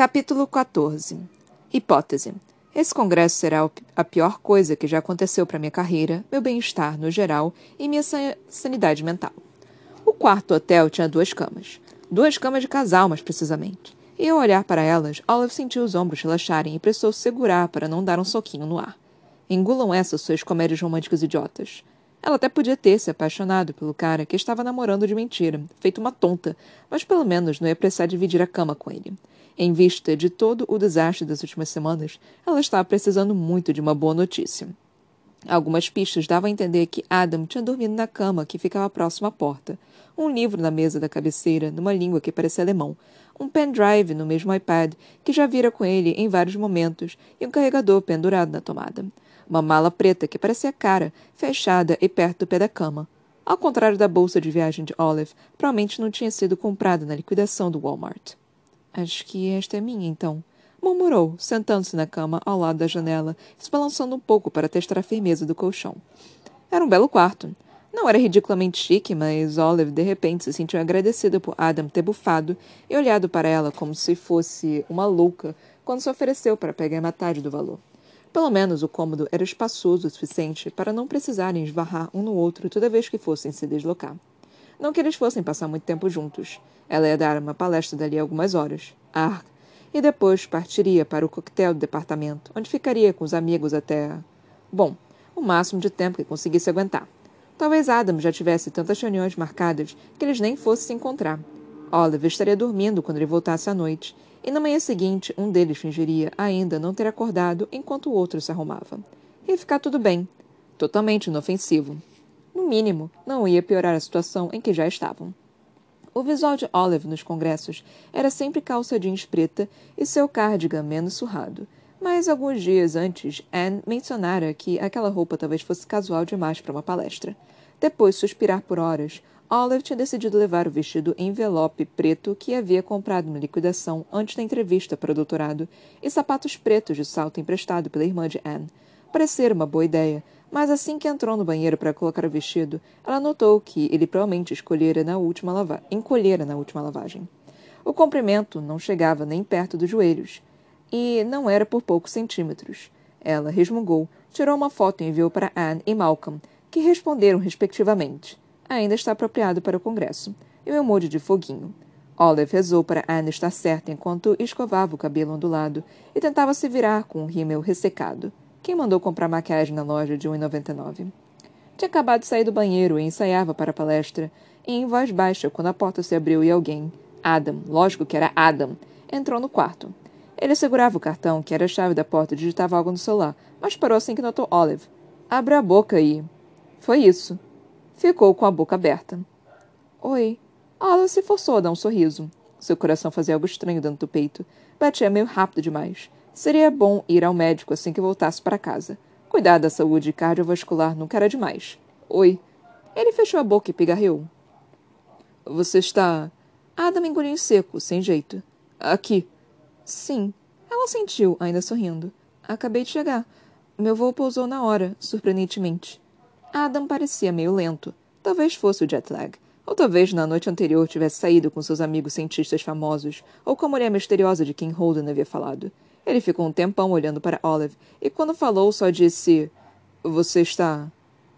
Capítulo 14 Hipótese. Esse congresso será a pior coisa que já aconteceu para minha carreira, meu bem-estar no geral e minha sanidade mental. O quarto hotel tinha duas camas. Duas camas de casal, mais precisamente. E ao olhar para elas, Olive sentiu os ombros relaxarem e precisou segurar para não dar um soquinho no ar. Engulam essas suas comédias românticas idiotas. Ela até podia ter se apaixonado pelo cara que estava namorando de mentira, feito uma tonta, mas pelo menos não ia precisar dividir a cama com ele. Em vista de todo o desastre das últimas semanas, ela estava precisando muito de uma boa notícia. Algumas pistas davam a entender que Adam tinha dormido na cama que ficava próxima à porta, um livro na mesa da cabeceira, numa língua que parecia alemão, um pendrive no mesmo iPad que já vira com ele em vários momentos e um carregador pendurado na tomada. Uma mala preta que parecia cara, fechada e perto do pé da cama. Ao contrário da bolsa de viagem de Olive, provavelmente não tinha sido comprada na liquidação do Walmart. Acho que esta é minha, então. Murmurou, sentando-se na cama ao lado da janela, se balançando um pouco para testar a firmeza do colchão. Era um belo quarto. Não era ridiculamente chique, mas Olive de repente se sentiu agradecida por Adam ter bufado e olhado para ela como se fosse uma louca quando se ofereceu para pegar metade do valor. Pelo menos o cômodo era espaçoso o suficiente para não precisarem esbarrar um no outro toda vez que fossem se deslocar. Não que eles fossem passar muito tempo juntos. Ela ia dar uma palestra dali a algumas horas. Ah, e depois partiria para o coquetel do departamento, onde ficaria com os amigos até. Bom, o máximo de tempo que conseguisse aguentar. Talvez Adam já tivesse tantas reuniões marcadas que eles nem fossem se encontrar. Oliver estaria dormindo quando ele voltasse à noite, e na manhã seguinte um deles fingiria ainda não ter acordado enquanto o outro se arrumava. Ia ficar tudo bem. Totalmente inofensivo. No mínimo, não ia piorar a situação em que já estavam. O visual de Olive nos congressos era sempre calça jeans preta e seu cardigan menos surrado. Mas alguns dias antes, Anne mencionara que aquela roupa talvez fosse casual demais para uma palestra. Depois de suspirar por horas, Olive tinha decidido levar o vestido envelope preto que havia comprado na liquidação antes da entrevista para o doutorado e sapatos pretos de salto emprestado pela irmã de Anne. Parecer uma boa ideia, mas assim que entrou no banheiro para colocar o vestido, ela notou que ele provavelmente escolhera na última lava encolhera na última lavagem. O comprimento não chegava nem perto dos joelhos, e não era por poucos centímetros. Ela resmungou, tirou uma foto e enviou para Anne e Malcolm, que responderam respectivamente. Ainda está apropriado para o Congresso. E um emoji de foguinho. Olive rezou para Anne estar certa enquanto escovava o cabelo ondulado e tentava se virar com um rímel ressecado. Quem mandou comprar maquiagem na loja de 1,99? Tinha acabado de sair do banheiro e ensaiava para a palestra, e em voz baixa quando a porta se abriu e alguém, Adam, lógico que era Adam, entrou no quarto. Ele segurava o cartão, que era a chave da porta, e digitava algo no celular, mas parou assim que notou Olive. Abre a boca e. Foi isso. Ficou com a boca aberta. Oi. Olive se forçou a dar um sorriso. Seu coração fazia algo estranho dentro do peito. Batia meio rápido demais. Seria bom ir ao médico assim que voltasse para casa. Cuidar da saúde cardiovascular nunca era demais. Oi. Ele fechou a boca e pigarreou. Você está. Adam engoliu em seco, sem jeito. Aqui. Sim. Ela sentiu, ainda sorrindo. Acabei de chegar. Meu voo pousou na hora, surpreendentemente. Adam parecia meio lento. Talvez fosse o jet lag. Ou talvez na noite anterior tivesse saído com seus amigos cientistas famosos, ou com a mulher misteriosa de quem Holden havia falado. Ele ficou um tempão olhando para Olive e, quando falou, só disse: Você está.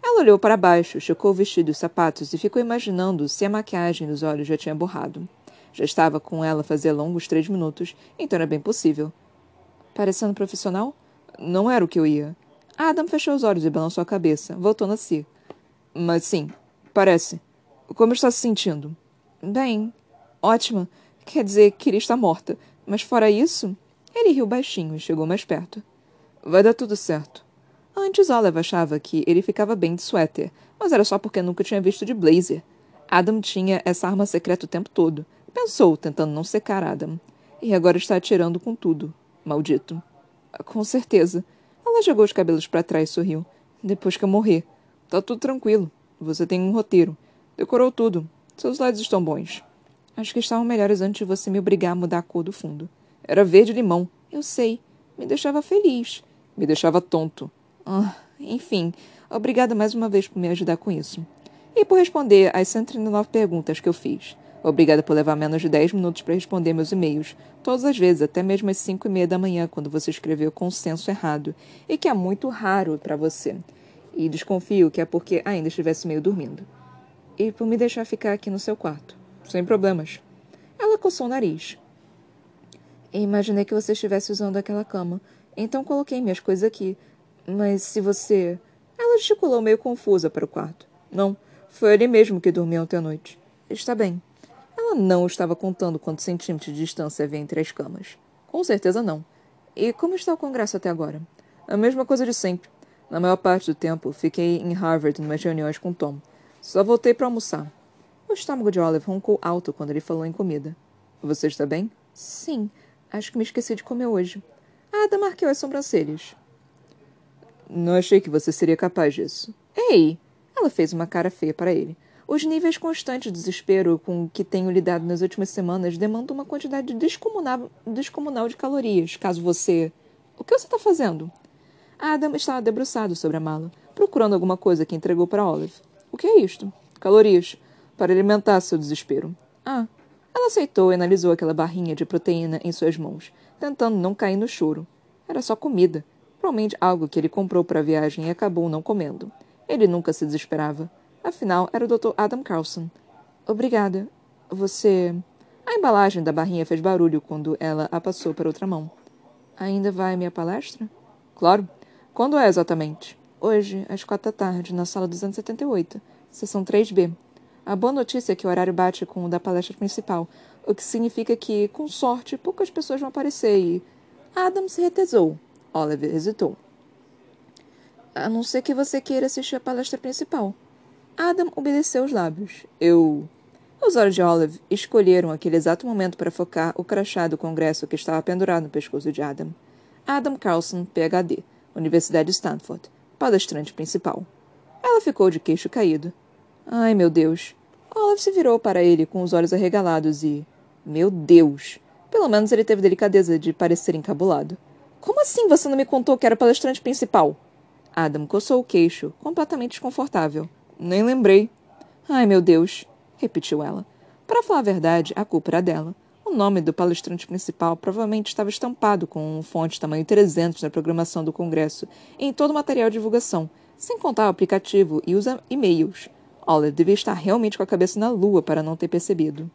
Ela olhou para baixo, chocou o vestido e os sapatos e ficou imaginando se a maquiagem dos olhos já tinha borrado. Já estava com ela fazia longos três minutos, então era bem possível. Parecendo profissional? Não era o que eu ia. Adam fechou os olhos e balançou a cabeça, voltou a si. Mas sim, parece. Como está se sentindo? Bem, ótima. Quer dizer, queria estar morta. Mas fora isso, ele riu baixinho e chegou mais perto. Vai dar tudo certo. Antes Olive achava que ele ficava bem de suéter, mas era só porque nunca tinha visto de blazer. Adam tinha essa arma secreta o tempo todo. Pensou, tentando não secar Adam. E agora está atirando com tudo. Maldito. Com certeza. Ela jogou os cabelos para trás e sorriu. Depois que eu morrer. Tá tudo tranquilo. Você tem um roteiro. Decorou tudo. Seus slides estão bons. Acho que estavam melhores antes de você me obrigar a mudar a cor do fundo. Era verde-limão. Eu sei. Me deixava feliz. Me deixava tonto. Ah, enfim, obrigada mais uma vez por me ajudar com isso. E por responder às 139 perguntas que eu fiz. Obrigada por levar menos de dez minutos para responder meus e-mails, todas as vezes, até mesmo às cinco e meia da manhã, quando você escreveu consenso errado, e que é muito raro para você. E desconfio que é porque ainda estivesse meio dormindo. E por me deixar ficar aqui no seu quarto. Sem problemas. Ela coçou o nariz. Imaginei que você estivesse usando aquela cama, então coloquei minhas coisas aqui. Mas se você. Ela gesticulou meio confusa para o quarto. Não, foi ele mesmo que dormiu ontem à noite. Está bem. Ela não estava contando quantos centímetros de distância havia entre as camas. Com certeza não. E como está o congresso até agora? A mesma coisa de sempre. Na maior parte do tempo, fiquei em Harvard numas reuniões com Tom. Só voltei para almoçar. O estômago de Olive roncou alto quando ele falou em comida. Você está bem? Sim. Acho que me esqueci de comer hoje. Ada marqueu as sobrancelhas. Não achei que você seria capaz disso. Ei! Ela fez uma cara feia para ele. Os níveis constantes de desespero com que tenho lidado nas últimas semanas demandam uma quantidade descomunal, descomunal de calorias, caso você. O que você está fazendo? Adam estava debruçado sobre a mala, procurando alguma coisa que entregou para Olive. O que é isto? Calorias. Para alimentar seu desespero. Ah. Ela aceitou e analisou aquela barrinha de proteína em suas mãos, tentando não cair no choro. Era só comida. Provavelmente algo que ele comprou para a viagem e acabou não comendo. Ele nunca se desesperava. Afinal, era o Dr. Adam Carlson. Obrigada. Você. A embalagem da barrinha fez barulho quando ela a passou para outra mão. Ainda vai à minha palestra? Claro. Quando é exatamente? Hoje, às quatro da tarde, na sala 278, sessão 3B. A boa notícia é que o horário bate com o da palestra principal, o que significa que, com sorte, poucas pessoas vão aparecer e. Adam se retesou. Oliver hesitou. A não ser que você queira assistir a palestra principal. Adam obedeceu os lábios. Eu. Os olhos de Olive escolheram aquele exato momento para focar o crachá do congresso que estava pendurado no pescoço de Adam. Adam Carlson, PhD, Universidade de Stanford, palestrante principal. Ela ficou de queixo caído. Ai, meu Deus. Olive se virou para ele com os olhos arregalados e. Meu Deus! Pelo menos ele teve delicadeza de parecer encabulado. Como assim você não me contou que era o palestrante principal? Adam coçou o queixo, completamente desconfortável. Nem lembrei. Ai, meu Deus, repetiu ela. Para falar a verdade, a culpa era dela. O nome do palestrante principal provavelmente estava estampado com um fonte tamanho 300 na programação do Congresso em todo o material de divulgação, sem contar o aplicativo e os e-mails. Oliver devia estar realmente com a cabeça na lua para não ter percebido.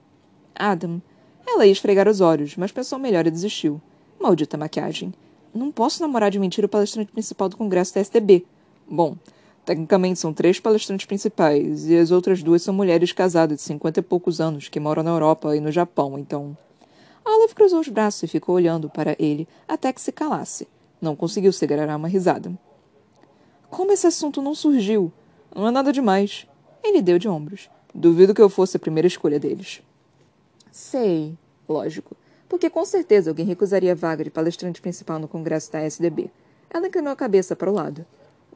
Adam. Ela ia esfregar os olhos, mas pensou melhor e desistiu. Maldita maquiagem. Não posso namorar de mentira o palestrante principal do Congresso da STB. Bom, Tecnicamente são três palestrantes principais, e as outras duas são mulheres casadas de cinquenta e poucos anos que moram na Europa e no Japão, então. Olive cruzou os braços e ficou olhando para ele até que se calasse. Não conseguiu segurar uma risada. Como esse assunto não surgiu? Não é nada demais. Ele deu de ombros. Duvido que eu fosse a primeira escolha deles. Sei, lógico. Porque com certeza alguém recusaria a vaga de palestrante principal no congresso da SDB. Ela inclinou a cabeça para o lado.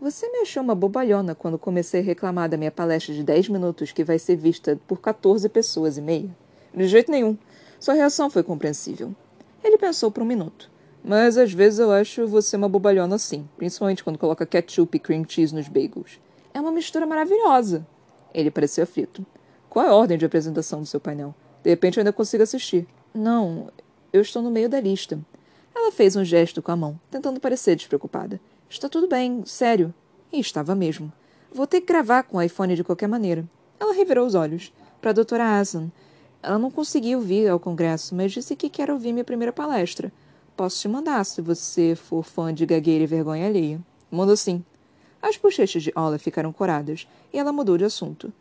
Você me achou uma bobalhona quando comecei a reclamar da minha palestra de 10 minutos que vai ser vista por 14 pessoas e meia? De jeito nenhum. Sua reação foi compreensível. Ele pensou por um minuto. Mas às vezes eu acho você uma bobalhona sim, principalmente quando coloca ketchup e cream cheese nos bagels. É uma mistura maravilhosa. Ele pareceu aflito. Qual é a ordem de apresentação do seu painel? De repente eu ainda consigo assistir. Não, eu estou no meio da lista. Ela fez um gesto com a mão, tentando parecer despreocupada. Está tudo bem, sério. E estava mesmo. Vou ter que gravar com o iPhone de qualquer maneira. Ela revirou os olhos. Para a doutora Asan. Ela não conseguiu vir ao congresso, mas disse que quer ouvir minha primeira palestra. Posso te mandar se você for fã de gagueira e vergonha alheia. Manda sim. As bochechas de Ola ficaram coradas e ela mudou de assunto.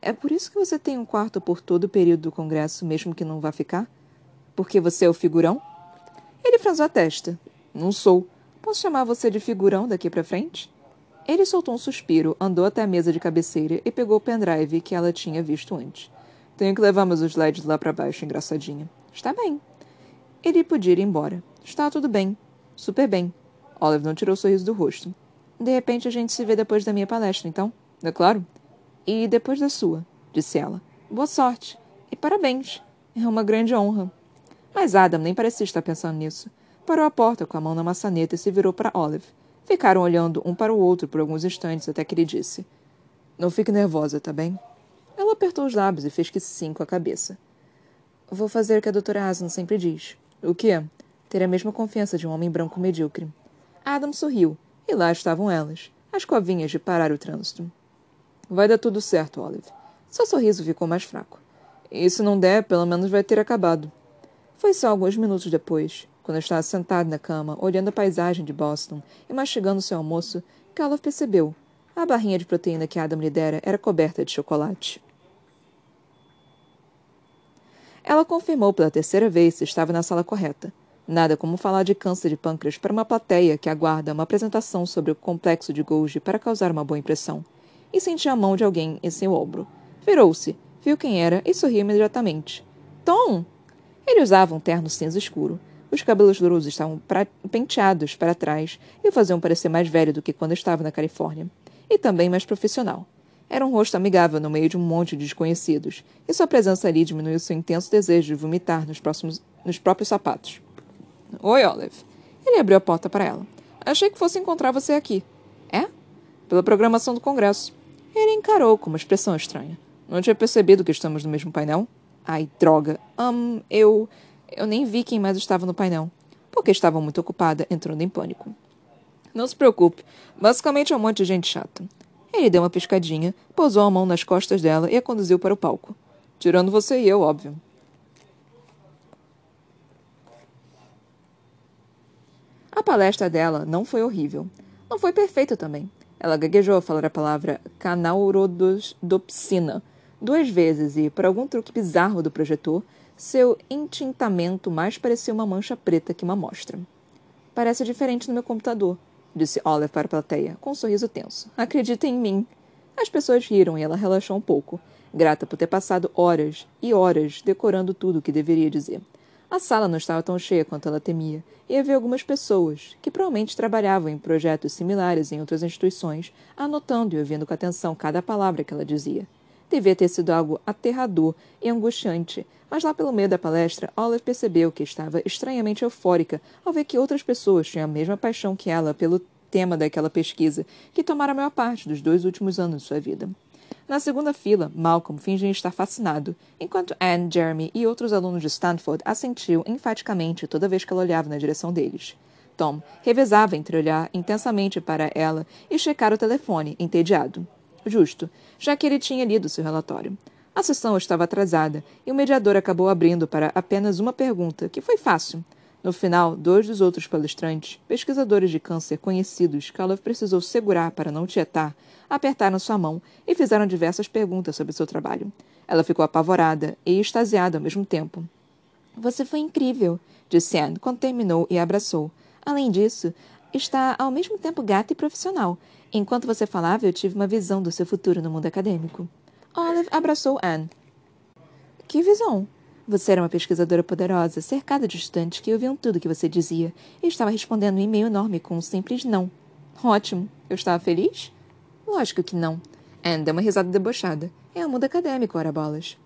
É por isso que você tem um quarto por todo o período do congresso, mesmo que não vá ficar? Porque você é o figurão? Ele franziu a testa. Não sou. Posso chamar você de figurão daqui para frente? Ele soltou um suspiro, andou até a mesa de cabeceira e pegou o pendrive que ela tinha visto antes. Tenho que levar meus slides lá para baixo, engraçadinha. Está bem. Ele podia ir embora. Está tudo bem. Super bem. Olive não tirou o sorriso do rosto. De repente a gente se vê depois da minha palestra, então? É claro. E depois da sua, disse ela. Boa sorte. E parabéns. É uma grande honra. Mas Adam nem parecia estar pensando nisso parou à porta com a mão na maçaneta e se virou para Olive. Ficaram olhando um para o outro por alguns instantes até que ele disse: Não fique nervosa, tá bem? Ela apertou os lábios e fez que sim com a cabeça. Vou fazer o que a doutora Aslan sempre diz. O quê? Ter a mesma confiança de um homem branco medíocre. Adam sorriu, e lá estavam elas, as covinhas de parar o trânsito. Vai dar tudo certo, Olive. Seu sorriso ficou mais fraco. E se não der, pelo menos vai ter acabado. Foi só alguns minutos depois, quando estava sentado na cama, olhando a paisagem de Boston e mastigando seu almoço, que Olive percebeu. A barrinha de proteína que Adam lhe dera era coberta de chocolate. Ela confirmou pela terceira vez se estava na sala correta. Nada como falar de câncer de pâncreas para uma plateia que aguarda uma apresentação sobre o complexo de Golgi para causar uma boa impressão e sentiu a mão de alguém em seu ombro. Virou-se, viu quem era e sorriu imediatamente. Tom! Ele usava um terno cinza escuro. Os cabelos louros estavam pra... penteados para trás e o faziam parecer mais velho do que quando estava na Califórnia. E também mais profissional. Era um rosto amigável no meio de um monte de desconhecidos, e sua presença ali diminuiu seu intenso desejo de vomitar nos, próximos... nos próprios sapatos. Oi, Olive. Ele abriu a porta para ela. Achei que fosse encontrar você aqui. É? Pela programação do Congresso. Ele encarou com uma expressão estranha. Não tinha percebido que estamos no mesmo painel? Ai, droga. Um, eu. Eu nem vi quem mais estava no painel. Porque estava muito ocupada, entrando em pânico. Não se preocupe. Basicamente é um monte de gente chata. Ele deu uma piscadinha, pousou a mão nas costas dela e a conduziu para o palco. Tirando você e eu, óbvio. A palestra dela não foi horrível. Não foi perfeita também. Ela gaguejou a falar a palavra canaurodopsina duas vezes e, por algum truque bizarro do projetor, seu entintamento mais parecia uma mancha preta que uma mostra. Parece diferente no meu computador, disse Olive para a plateia, com um sorriso tenso. Acredita em mim. As pessoas riram e ela relaxou um pouco, grata por ter passado horas e horas decorando tudo o que deveria dizer. A sala não estava tão cheia quanto ela temia, e havia algumas pessoas, que provavelmente trabalhavam em projetos similares em outras instituições, anotando e ouvindo com atenção cada palavra que ela dizia. Devia ter sido algo aterrador e angustiante, mas lá pelo meio da palestra, Olive percebeu que estava estranhamente eufórica ao ver que outras pessoas tinham a mesma paixão que ela pelo tema daquela pesquisa, que tomara a maior parte dos dois últimos anos de sua vida. Na segunda fila, Malcolm fingia estar fascinado, enquanto Anne, Jeremy e outros alunos de Stanford assentiam enfaticamente toda vez que ela olhava na direção deles. Tom revezava entre olhar intensamente para ela e checar o telefone, entediado. Justo, já que ele tinha lido seu relatório. A sessão estava atrasada e o mediador acabou abrindo para apenas uma pergunta, que foi fácil. No final, dois dos outros palestrantes, pesquisadores de câncer conhecidos que Olive precisou segurar para não tietar, apertaram sua mão e fizeram diversas perguntas sobre seu trabalho. Ela ficou apavorada e extasiada ao mesmo tempo. Você foi incrível, disse Anne quando terminou e abraçou. Além disso, está ao mesmo tempo gata e profissional. Enquanto você falava, eu tive uma visão do seu futuro no mundo acadêmico. Olive abraçou Anne. Que visão? Você era uma pesquisadora poderosa, cercada de estudantes que ouviam tudo que você dizia e estava respondendo um e-mail enorme com um simples não. Ótimo. Eu estava feliz? Lógico que não. Anne deu uma risada debochada. É um mundo acadêmico, ora bolas.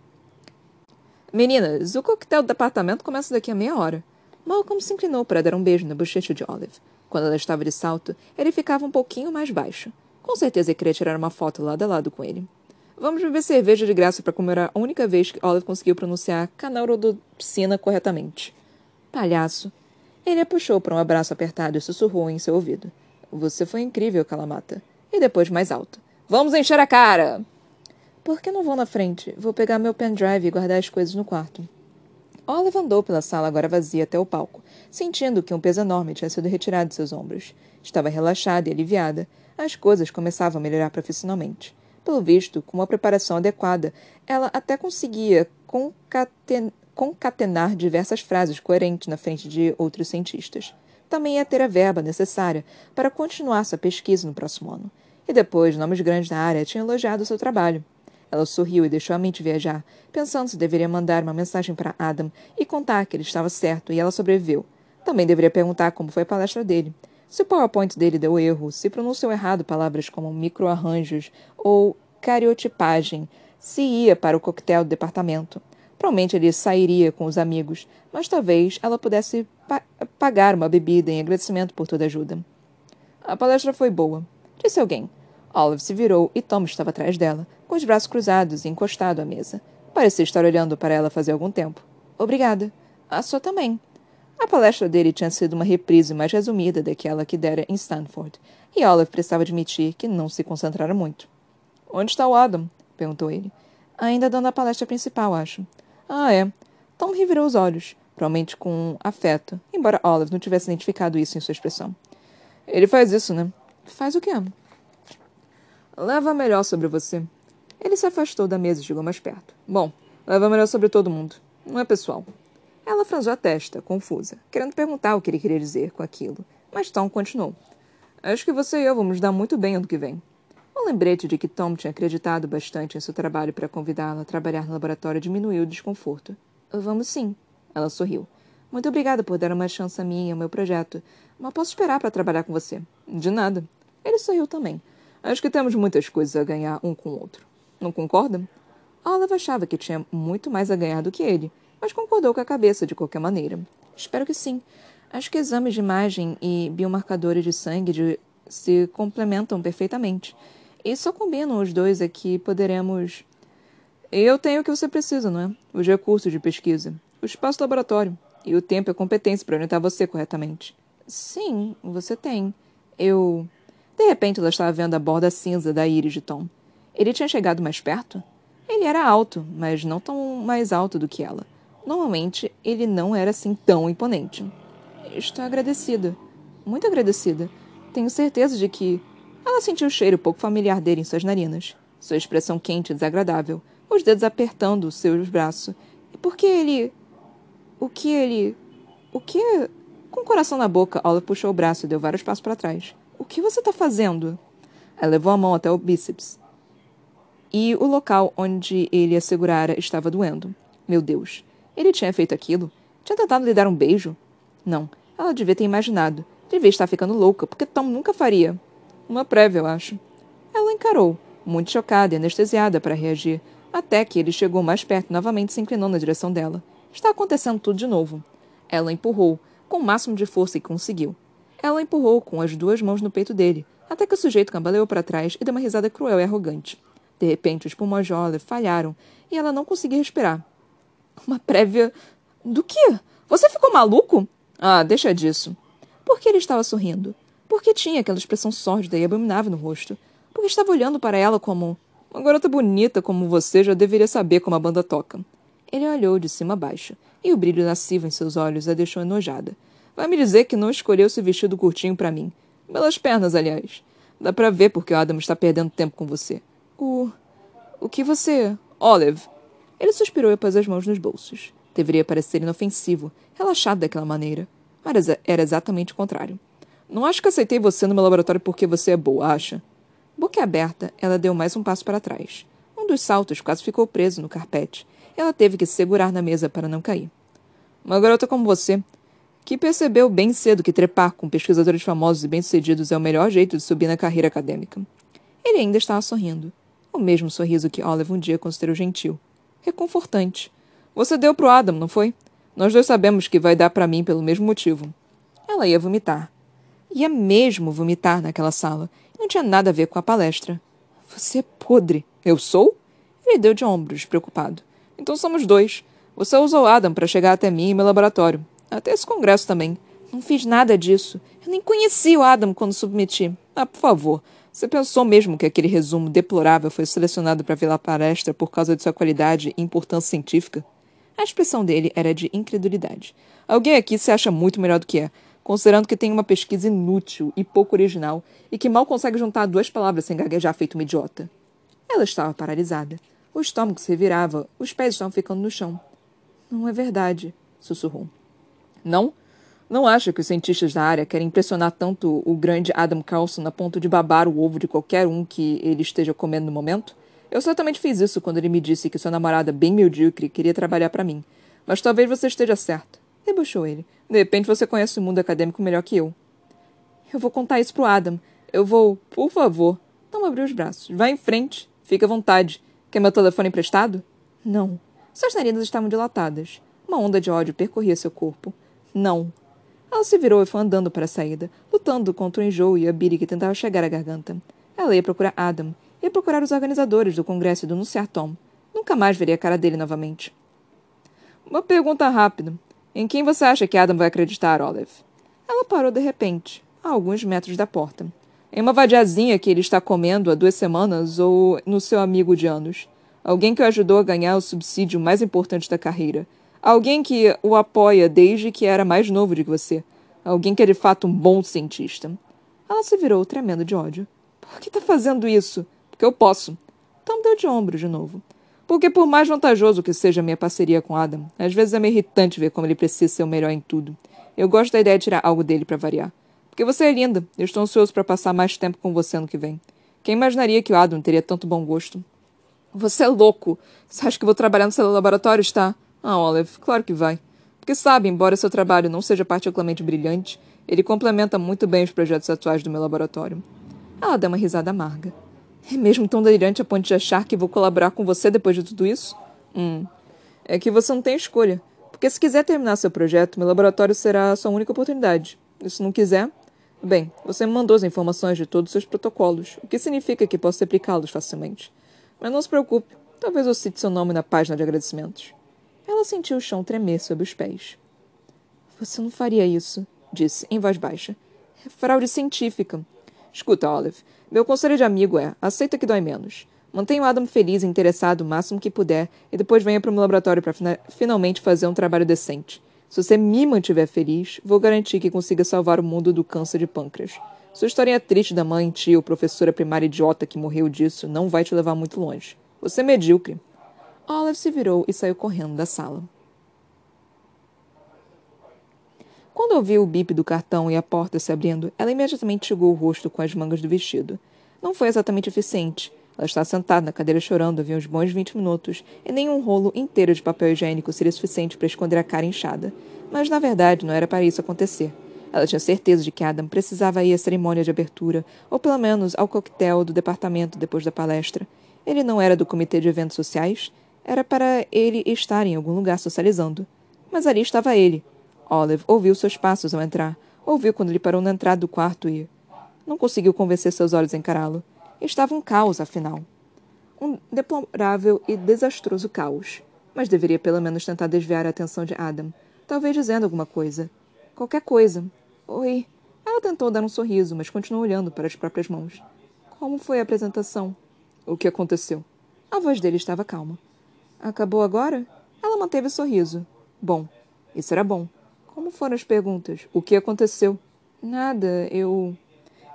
Meninas, o coquetel do departamento começa daqui a meia hora. Malcolm se inclinou para dar um beijo na bochecha de Olive. Quando ela estava de salto, ele ficava um pouquinho mais baixo. Com certeza queria tirar uma foto lado a lado com ele. Vamos beber cerveja de graça para comemorar a única vez que Olive conseguiu pronunciar canaurodopsina corretamente. Palhaço. Ele a puxou para um abraço apertado e sussurrou em seu ouvido. Você foi incrível, Calamata e depois mais alto. Vamos encher a cara! Por que não vou na frente? Vou pegar meu pendrive e guardar as coisas no quarto. Olive andou pela sala agora vazia até o palco, sentindo que um peso enorme tinha sido retirado de seus ombros. Estava relaxada e aliviada. As coisas começavam a melhorar profissionalmente. Pelo visto, com uma preparação adequada, ela até conseguia concaten concatenar diversas frases coerentes na frente de outros cientistas. Também ia ter a verba necessária para continuar sua pesquisa no próximo ano. E depois, nomes grandes da área tinham elogiado seu trabalho. Ela sorriu e deixou a mente viajar, pensando se deveria mandar uma mensagem para Adam e contar que ele estava certo e ela sobreviveu. Também deveria perguntar como foi a palestra dele. Se o PowerPoint dele deu erro, se pronunciou errado palavras como microarranjos ou cariotipagem, se ia para o coquetel do departamento. Provavelmente ele sairia com os amigos, mas talvez ela pudesse pa pagar uma bebida em agradecimento por toda a ajuda. A palestra foi boa, disse alguém. Olive se virou e Tom estava atrás dela, com os braços cruzados e encostado à mesa. Parecia estar olhando para ela fazia algum tempo. Obrigada. A sua também. A palestra dele tinha sido uma reprise mais resumida daquela que dera em Stanford, e Olive precisava admitir que não se concentrara muito. Onde está o Adam? perguntou ele. Ainda dando a palestra principal, acho. Ah, é. Tom revirou os olhos, provavelmente com afeto, embora Olive não tivesse identificado isso em sua expressão. Ele faz isso, né? Faz o que ama. Leva melhor sobre você. Ele se afastou da mesa e chegou mais perto. Bom, leva melhor sobre todo mundo. Não é pessoal. Ela franziu a testa, confusa, querendo perguntar o que ele queria dizer com aquilo, mas Tom continuou. Acho que você e eu vamos dar muito bem ano que vem. O lembrete de que Tom tinha acreditado bastante em seu trabalho para convidá-la a trabalhar no laboratório diminuiu o desconforto. Vamos sim. Ela sorriu. Muito obrigada por dar uma chance a mim e ao meu projeto, mas posso esperar para trabalhar com você. De nada. Ele sorriu também. Acho que temos muitas coisas a ganhar um com o outro. Não concorda? Olive achava que tinha muito mais a ganhar do que ele, mas concordou com a cabeça de qualquer maneira. Espero que sim. Acho que exames de imagem e biomarcadores de sangue de... se complementam perfeitamente. E só combinam os dois que poderemos. Eu tenho o que você precisa, não é? Os recursos de pesquisa, o espaço laboratório e o tempo e a competência para orientar você corretamente. Sim, você tem. Eu. De repente ela estava vendo a borda cinza da íris de Tom. Ele tinha chegado mais perto? Ele era alto, mas não tão mais alto do que ela. Normalmente, ele não era assim tão imponente. Estou agradecida. Muito agradecida. Tenho certeza de que. Ela sentiu o cheiro pouco familiar dele em suas narinas. Sua expressão quente e desagradável. Os dedos apertando seus braços. E por que ele. O que ele. O que. Com o coração na boca, Olive puxou o braço e deu vários passos para trás. O que você está fazendo? Ela levou a mão até o bíceps. E o local onde ele a segurara estava doendo. Meu Deus. Ele tinha feito aquilo? Tinha tentado lhe dar um beijo? Não. Ela devia ter imaginado. Devia estar ficando louca, porque Tom nunca faria. Uma prévia, eu acho. Ela encarou, muito chocada e anestesiada para reagir, até que ele chegou mais perto e novamente se inclinou na direção dela. Está acontecendo tudo de novo. Ela empurrou, com o máximo de força que conseguiu. Ela empurrou com as duas mãos no peito dele, até que o sujeito cambaleou para trás e deu uma risada cruel e arrogante. De repente, os pulmões de Olive falharam e ela não conseguia respirar. Uma prévia. Do quê? Você ficou maluco? Ah, deixa disso. Por que ele estava sorrindo? Por que tinha aquela expressão sórdida e abominável no rosto? Porque estava olhando para ela como. Uma garota bonita como você já deveria saber como a banda toca. Ele olhou de cima a baixo, e o brilho lascivo em seus olhos a deixou enojada. Vai me dizer que não escolheu esse vestido curtinho para mim. Belas pernas, aliás. Dá para ver porque o Adam está perdendo tempo com você. O. O que você. Olive, ele suspirou e pôs as mãos nos bolsos. Deveria parecer inofensivo, relaxado daquela maneira. Mas era exatamente o contrário. Não acho que aceitei você no meu laboratório porque você é boa, acha? Boca aberta, ela deu mais um passo para trás. Um dos saltos quase ficou preso no carpete. Ela teve que se segurar na mesa para não cair. Uma garota como você, que percebeu bem cedo que trepar com pesquisadores famosos e bem-sucedidos é o melhor jeito de subir na carreira acadêmica. Ele ainda estava sorrindo. O mesmo sorriso que Olive um dia considerou gentil reconfortante. Você deu pro Adam, não foi? Nós dois sabemos que vai dar para mim pelo mesmo motivo. Ela ia vomitar. Ia mesmo vomitar naquela sala. Não tinha nada a ver com a palestra. Você é podre. Eu sou? Ele deu de ombros, preocupado. Então somos dois. Você usou Adam para chegar até mim e meu laboratório. Até esse congresso também. Não fiz nada disso. Eu nem conheci o Adam quando submeti. Ah, por favor. Você pensou mesmo que aquele resumo deplorável foi selecionado para vir à palestra por causa de sua qualidade e importância científica? A expressão dele era de incredulidade. Alguém aqui se acha muito melhor do que é, considerando que tem uma pesquisa inútil e pouco original e que mal consegue juntar duas palavras sem gaguejar feito uma idiota. Ela estava paralisada. O estômago se revirava, os pés estavam ficando no chão. Não é verdade, sussurrou. Não? Não acha que os cientistas da área querem impressionar tanto o grande Adam Carlson a ponto de babar o ovo de qualquer um que ele esteja comendo no momento? Eu certamente fiz isso quando ele me disse que sua namorada bem medíocre queria trabalhar para mim. Mas talvez você esteja certo. Debochou ele. De repente você conhece o mundo acadêmico melhor que eu. Eu vou contar isso pro Adam. Eu vou. Por favor. Não abriu os braços. Vá em frente. Fique à vontade. Quer meu telefone emprestado? Não. Suas narinas estavam dilatadas. Uma onda de ódio percorria seu corpo. Não. Ela se virou e foi andando para a saída, lutando contra o enjoo e a bile que tentava chegar à garganta. Ela ia procurar Adam, ia procurar os organizadores do congresso e denunciar Tom. Nunca mais veria a cara dele novamente. Uma pergunta rápida. Em quem você acha que Adam vai acreditar, Olive? Ela parou de repente, a alguns metros da porta. Em uma vadiazinha que ele está comendo há duas semanas ou no seu amigo de anos? Alguém que o ajudou a ganhar o subsídio mais importante da carreira. Alguém que o apoia desde que era mais novo do que você. Alguém que é de fato um bom cientista. Ela se virou tremendo de ódio. Por que está fazendo isso? Porque eu posso. Tom deu de ombro de novo. Porque por mais vantajoso que seja a minha parceria com Adam, às vezes é meio irritante ver como ele precisa ser o melhor em tudo. Eu gosto da ideia de tirar algo dele para variar. Porque você é linda. Eu estou ansioso para passar mais tempo com você ano que vem. Quem imaginaria que o Adam teria tanto bom gosto? Você é louco. Você acha que vou trabalhar no seu laboratório, está? Ah, Olive, claro que vai. Porque sabe, embora seu trabalho não seja particularmente brilhante, ele complementa muito bem os projetos atuais do meu laboratório. Ela deu uma risada amarga. É mesmo tão delirante a ponto de achar que vou colaborar com você depois de tudo isso? Hum. É que você não tem escolha. Porque se quiser terminar seu projeto, meu laboratório será a sua única oportunidade. E se não quiser, bem, você me mandou as informações de todos os seus protocolos, o que significa que posso aplicá-los facilmente. Mas não se preocupe, talvez eu cite seu nome na página de agradecimentos. Ela sentiu o chão tremer sob os pés. Você não faria isso, disse, em voz baixa. É fraude científica. Escuta, Olive, meu conselho de amigo é: aceita que dói menos. Mantenha o Adam feliz e interessado o máximo que puder e depois venha para o meu laboratório para finalmente fazer um trabalho decente. Se você me mantiver feliz, vou garantir que consiga salvar o mundo do câncer de pâncreas. Sua história triste da mãe, tio, professora primária idiota que morreu disso não vai te levar muito longe. Você é medíocre. Olive se virou e saiu correndo da sala. Quando ouviu o bip do cartão e a porta se abrindo, ela imediatamente chegou o rosto com as mangas do vestido. Não foi exatamente eficiente. Ela estava sentada na cadeira chorando havia uns bons vinte minutos, e nenhum rolo inteiro de papel higiênico seria suficiente para esconder a cara inchada. Mas, na verdade, não era para isso acontecer. Ela tinha certeza de que Adam precisava ir à cerimônia de abertura, ou pelo menos ao coquetel do departamento depois da palestra. Ele não era do comitê de eventos sociais. Era para ele estar em algum lugar socializando. Mas ali estava ele. Olive ouviu seus passos ao entrar. Ouviu quando ele parou na entrada do quarto e. Não conseguiu convencer seus olhos a encará-lo. Estava um caos, afinal. Um deplorável e desastroso caos. Mas deveria pelo menos tentar desviar a atenção de Adam. Talvez dizendo alguma coisa. Qualquer coisa. Oi. Ela tentou dar um sorriso, mas continuou olhando para as próprias mãos. Como foi a apresentação? O que aconteceu? A voz dele estava calma. Acabou agora? Ela manteve o sorriso. Bom, isso era bom. Como foram as perguntas? O que aconteceu? Nada, eu.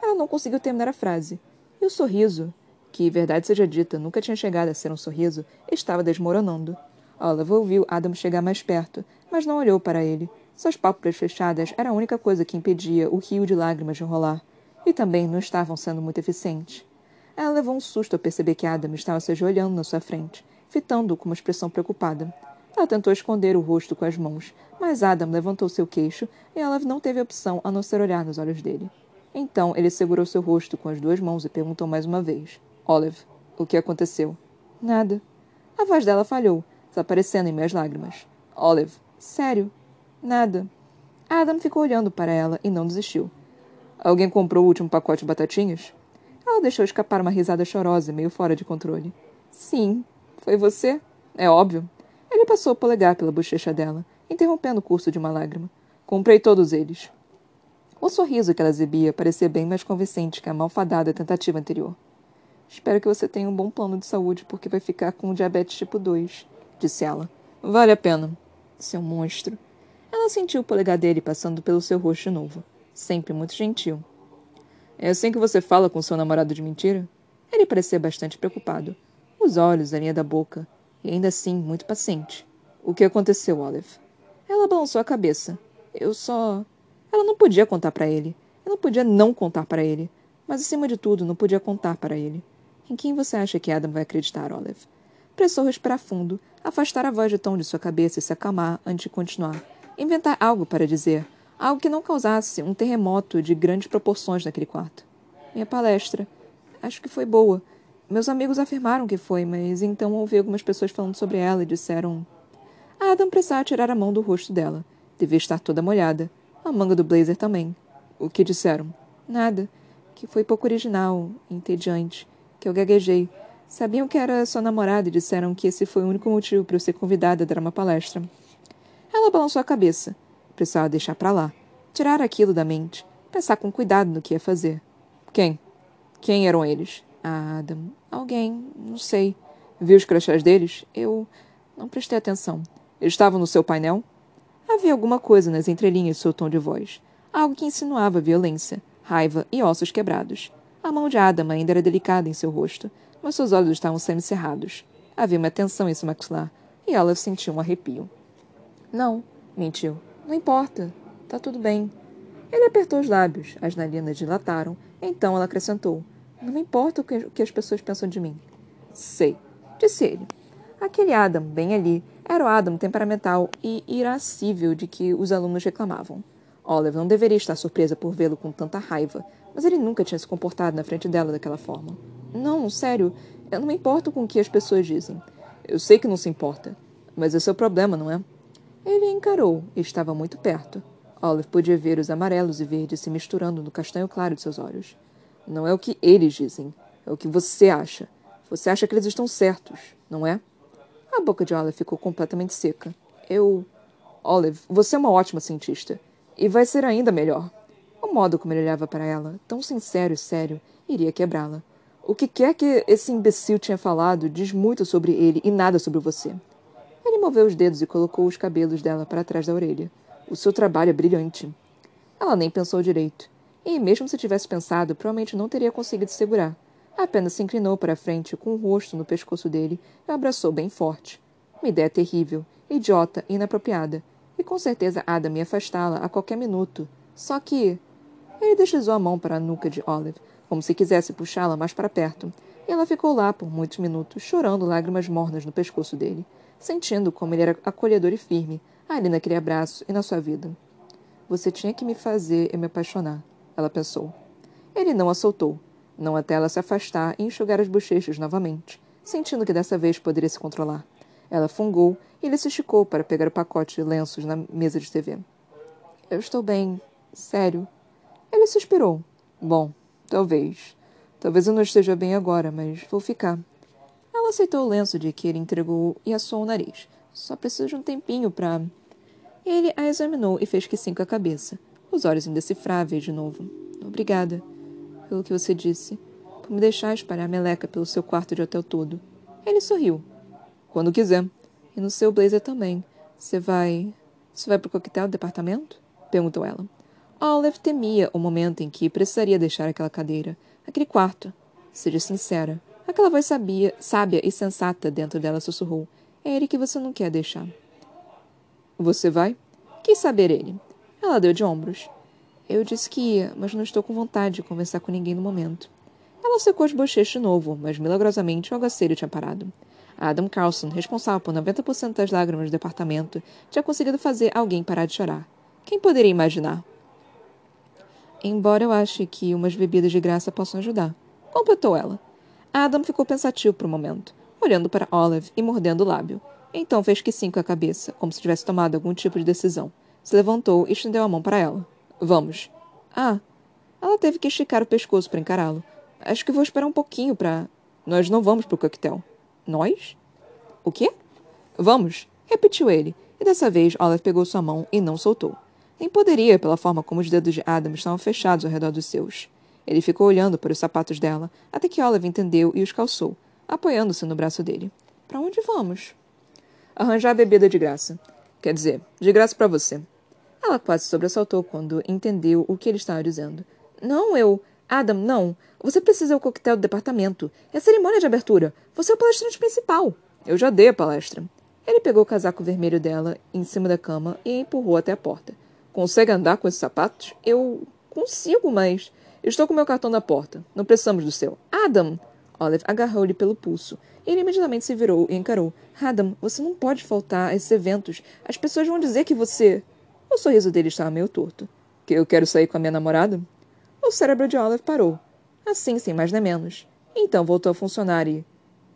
Ela não conseguiu terminar a frase. E o sorriso, que, verdade seja dita, nunca tinha chegado a ser um sorriso, estava desmoronando. Olive ouviu Adam chegar mais perto, mas não olhou para ele. Suas pálpebras fechadas era a única coisa que impedia o rio de lágrimas de rolar. E também não estavam sendo muito eficientes. Ela levou um susto ao perceber que Adam estava se ajoelhando na sua frente, fitando-o com uma expressão preocupada. Ela tentou esconder o rosto com as mãos, mas Adam levantou seu queixo e ela não teve opção a não ser olhar nos olhos dele. Então ele segurou seu rosto com as duas mãos e perguntou mais uma vez: Olive, o que aconteceu? Nada. A voz dela falhou, desaparecendo em minhas lágrimas. Olive, sério? Nada. Adam ficou olhando para ela e não desistiu. Alguém comprou o último pacote de batatinhas? Ela deixou escapar uma risada chorosa, meio fora de controle. Sim. Foi você? É óbvio. Ele passou o polegar pela bochecha dela, interrompendo o curso de uma lágrima. Comprei todos eles. O sorriso que ela exibia parecia bem mais convincente que a malfadada tentativa anterior. Espero que você tenha um bom plano de saúde, porque vai ficar com diabetes tipo 2, disse ela. Vale a pena. Seu monstro. Ela sentiu o polegar dele passando pelo seu rosto novo. Sempre muito gentil. É assim que você fala com seu namorado de mentira? Ele parecia bastante preocupado. Os olhos, a linha da boca. E ainda assim, muito paciente. O que aconteceu, Olive? Ela balançou a cabeça. Eu só. Ela não podia contar para ele. Ela não podia não contar para ele. Mas, acima de tudo, não podia contar para ele. Em quem você acha que Adam vai acreditar, Olive? Pressou respirar fundo, afastar a voz de tom de sua cabeça e se acalmar antes de continuar inventar algo para dizer, algo que não causasse um terremoto de grandes proporções naquele quarto. Minha palestra. Acho que foi boa. Meus amigos afirmaram que foi, mas então ouvi algumas pessoas falando sobre ela e disseram. A Adam precisava tirar a mão do rosto dela. Devia estar toda molhada. A manga do blazer também. O que disseram? Nada. Que foi pouco original, entediante. Que eu gaguejei. Sabiam que era sua namorada e disseram que esse foi o único motivo para eu ser convidada a dar uma palestra. Ela balançou a cabeça. Precisava deixar para lá. Tirar aquilo da mente. Pensar com cuidado no que ia fazer. Quem? Quem eram eles? Ah, Adam. Alguém. Não sei. Viu os crachás deles? Eu não prestei atenção. Eles estavam no seu painel? Havia alguma coisa nas entrelinhas de seu tom de voz. Algo que insinuava violência, raiva e ossos quebrados. A mão de Adam ainda era delicada em seu rosto, mas seus olhos estavam semicerrados. Havia uma tensão em seu maxilar, e ela sentiu um arrepio. Não, mentiu. Não importa. Tá tudo bem. Ele apertou os lábios, as narinas dilataram, então ela acrescentou: Não me importa o que, o que as pessoas pensam de mim. Sei, disse ele. Aquele Adam, bem ali, era o Adam temperamental e irascível de que os alunos reclamavam. Olive não deveria estar surpresa por vê-lo com tanta raiva, mas ele nunca tinha se comportado na frente dela daquela forma. Não, sério, eu não me importo com o que as pessoas dizem. Eu sei que não se importa, mas é seu problema, não é? Ele encarou e estava muito perto. Olive podia ver os amarelos e verdes se misturando no castanho claro de seus olhos. Não é o que eles dizem, é o que você acha. Você acha que eles estão certos, não é? A boca de Olive ficou completamente seca. Eu. Olive, você é uma ótima cientista. E vai ser ainda melhor. O modo como ele olhava para ela, tão sincero e sério, iria quebrá-la. O que quer que esse imbecil tinha falado diz muito sobre ele e nada sobre você. Ele moveu os dedos e colocou os cabelos dela para trás da orelha. O seu trabalho é brilhante. Ela nem pensou direito. E, mesmo se tivesse pensado, provavelmente não teria conseguido segurar. Apenas se inclinou para a frente com o rosto no pescoço dele e abraçou bem forte. Uma ideia terrível, idiota inapropriada. E com certeza Adam ia afastá-la a qualquer minuto. Só que. Ele deslizou a mão para a nuca de Olive, como se quisesse puxá-la mais para perto, e ela ficou lá por muitos minutos, chorando lágrimas mornas no pescoço dele, sentindo como ele era acolhedor e firme, ali naquele abraço e na sua vida. Você tinha que me fazer eu me apaixonar, ela pensou. Ele não a soltou, não até ela se afastar e enxugar as bochechas novamente, sentindo que dessa vez poderia se controlar. Ela fungou e ele se esticou para pegar o pacote de lenços na mesa de TV. Eu estou bem. Sério. Ele suspirou. Bom, Talvez. Talvez eu não esteja bem agora, mas vou ficar. Ela aceitou o lenço de que ele entregou e assou o nariz. Só preciso de um tempinho para. Ele a examinou e fez que sim com a cabeça, os olhos indecifráveis de novo. Obrigada pelo que você disse, por me deixar espalhar a meleca pelo seu quarto de hotel todo. Ele sorriu. Quando quiser. E no seu blazer também. Você vai. Você vai pro coquetel do departamento? perguntou ela. Olive temia o momento em que precisaria deixar aquela cadeira, aquele quarto. Seja sincera. Aquela voz sabia, sábia e sensata dentro dela sussurrou. É ele que você não quer deixar. Você vai? Quis saber ele. Ela deu de ombros. Eu disse que ia, mas não estou com vontade de conversar com ninguém no momento. Ela secou as bochechas de novo, mas milagrosamente o agaceiro tinha parado. Adam Carlson, responsável por 90% das lágrimas do departamento, tinha conseguido fazer alguém parar de chorar. Quem poderia imaginar? Embora eu ache que umas bebidas de graça possam ajudar. Completou ela. Adam ficou pensativo por um momento, olhando para Olive e mordendo o lábio. Então fez que sim com a cabeça, como se tivesse tomado algum tipo de decisão. Se levantou e estendeu a mão para ela. Vamos. Ah. Ela teve que esticar o pescoço para encará-lo. Acho que vou esperar um pouquinho para. Nós não vamos para o coquetel. Nós? O quê? Vamos, repetiu ele, e dessa vez Olive pegou sua mão e não soltou. Nem poderia, pela forma como os dedos de Adam estavam fechados ao redor dos seus. Ele ficou olhando para os sapatos dela, até que Olive entendeu e os calçou, apoiando-se no braço dele. Para onde vamos? Arranjar a bebida de graça. Quer dizer, de graça para você. Ela quase sobressaltou quando entendeu o que ele estava dizendo. Não, eu. Adam, não. Você precisa ao coquetel do departamento. É a cerimônia de abertura. Você é o palestrante principal. Eu já dei a palestra. Ele pegou o casaco vermelho dela em cima da cama e empurrou até a porta. Consegue andar com esses sapatos? Eu consigo, mas. Estou com meu cartão na porta. Não precisamos do seu. Adam! Olive agarrou-lhe pelo pulso. Ele imediatamente se virou e encarou. Adam, você não pode faltar a esses eventos. As pessoas vão dizer que você. O sorriso dele estava meio torto. Que eu quero sair com a minha namorada? O cérebro de Olive parou. Assim, sem mais nem menos. Então voltou a funcionar e.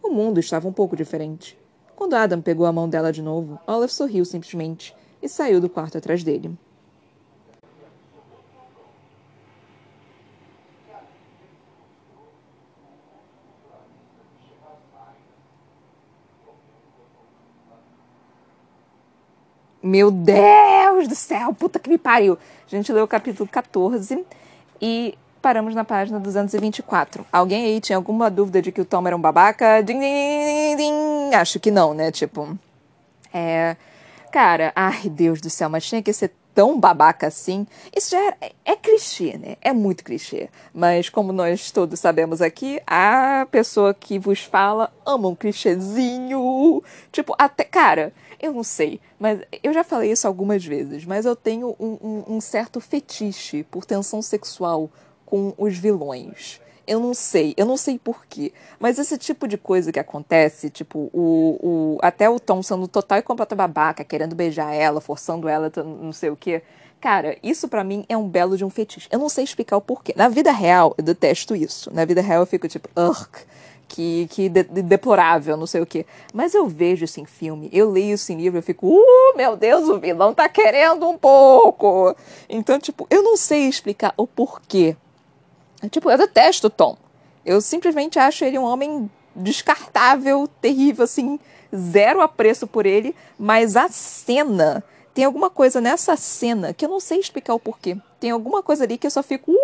O mundo estava um pouco diferente. Quando Adam pegou a mão dela de novo, Olive sorriu simplesmente e saiu do quarto atrás dele. Meu Deus do céu, puta que me pariu. A gente leu o capítulo 14 e paramos na página 224. Alguém aí tinha alguma dúvida de que o Tom era um babaca? Din, din, din, Acho que não, né? Tipo. É. Cara, ai Deus do céu, mas tinha que ser tão babaca assim. Isso já é, é, clichê, né? É muito clichê. Mas como nós todos sabemos aqui, a pessoa que vos fala ama um clichêzinho. Tipo, até. Cara, eu não sei, mas eu já falei isso algumas vezes, mas eu tenho um, um, um certo fetiche por tensão sexual com os vilões. Eu não sei, eu não sei porquê. Mas esse tipo de coisa que acontece, tipo, o, o, até o Tom sendo total e completa babaca, querendo beijar ela, forçando ela, não sei o quê. Cara, isso para mim é um belo de um fetiche. Eu não sei explicar o porquê. Na vida real, eu detesto isso. Na vida real eu fico tipo, ugh, que, que de, de, deplorável, não sei o quê. Mas eu vejo isso em filme, eu leio isso em livro, eu fico, uh, meu Deus, o vilão tá querendo um pouco. Então, tipo, eu não sei explicar o porquê Tipo, eu detesto o Tom. Eu simplesmente acho ele um homem descartável, terrível, assim, zero apreço por ele, mas a cena. Tem alguma coisa nessa cena que eu não sei explicar o porquê. Tem alguma coisa ali que eu só fico, uh,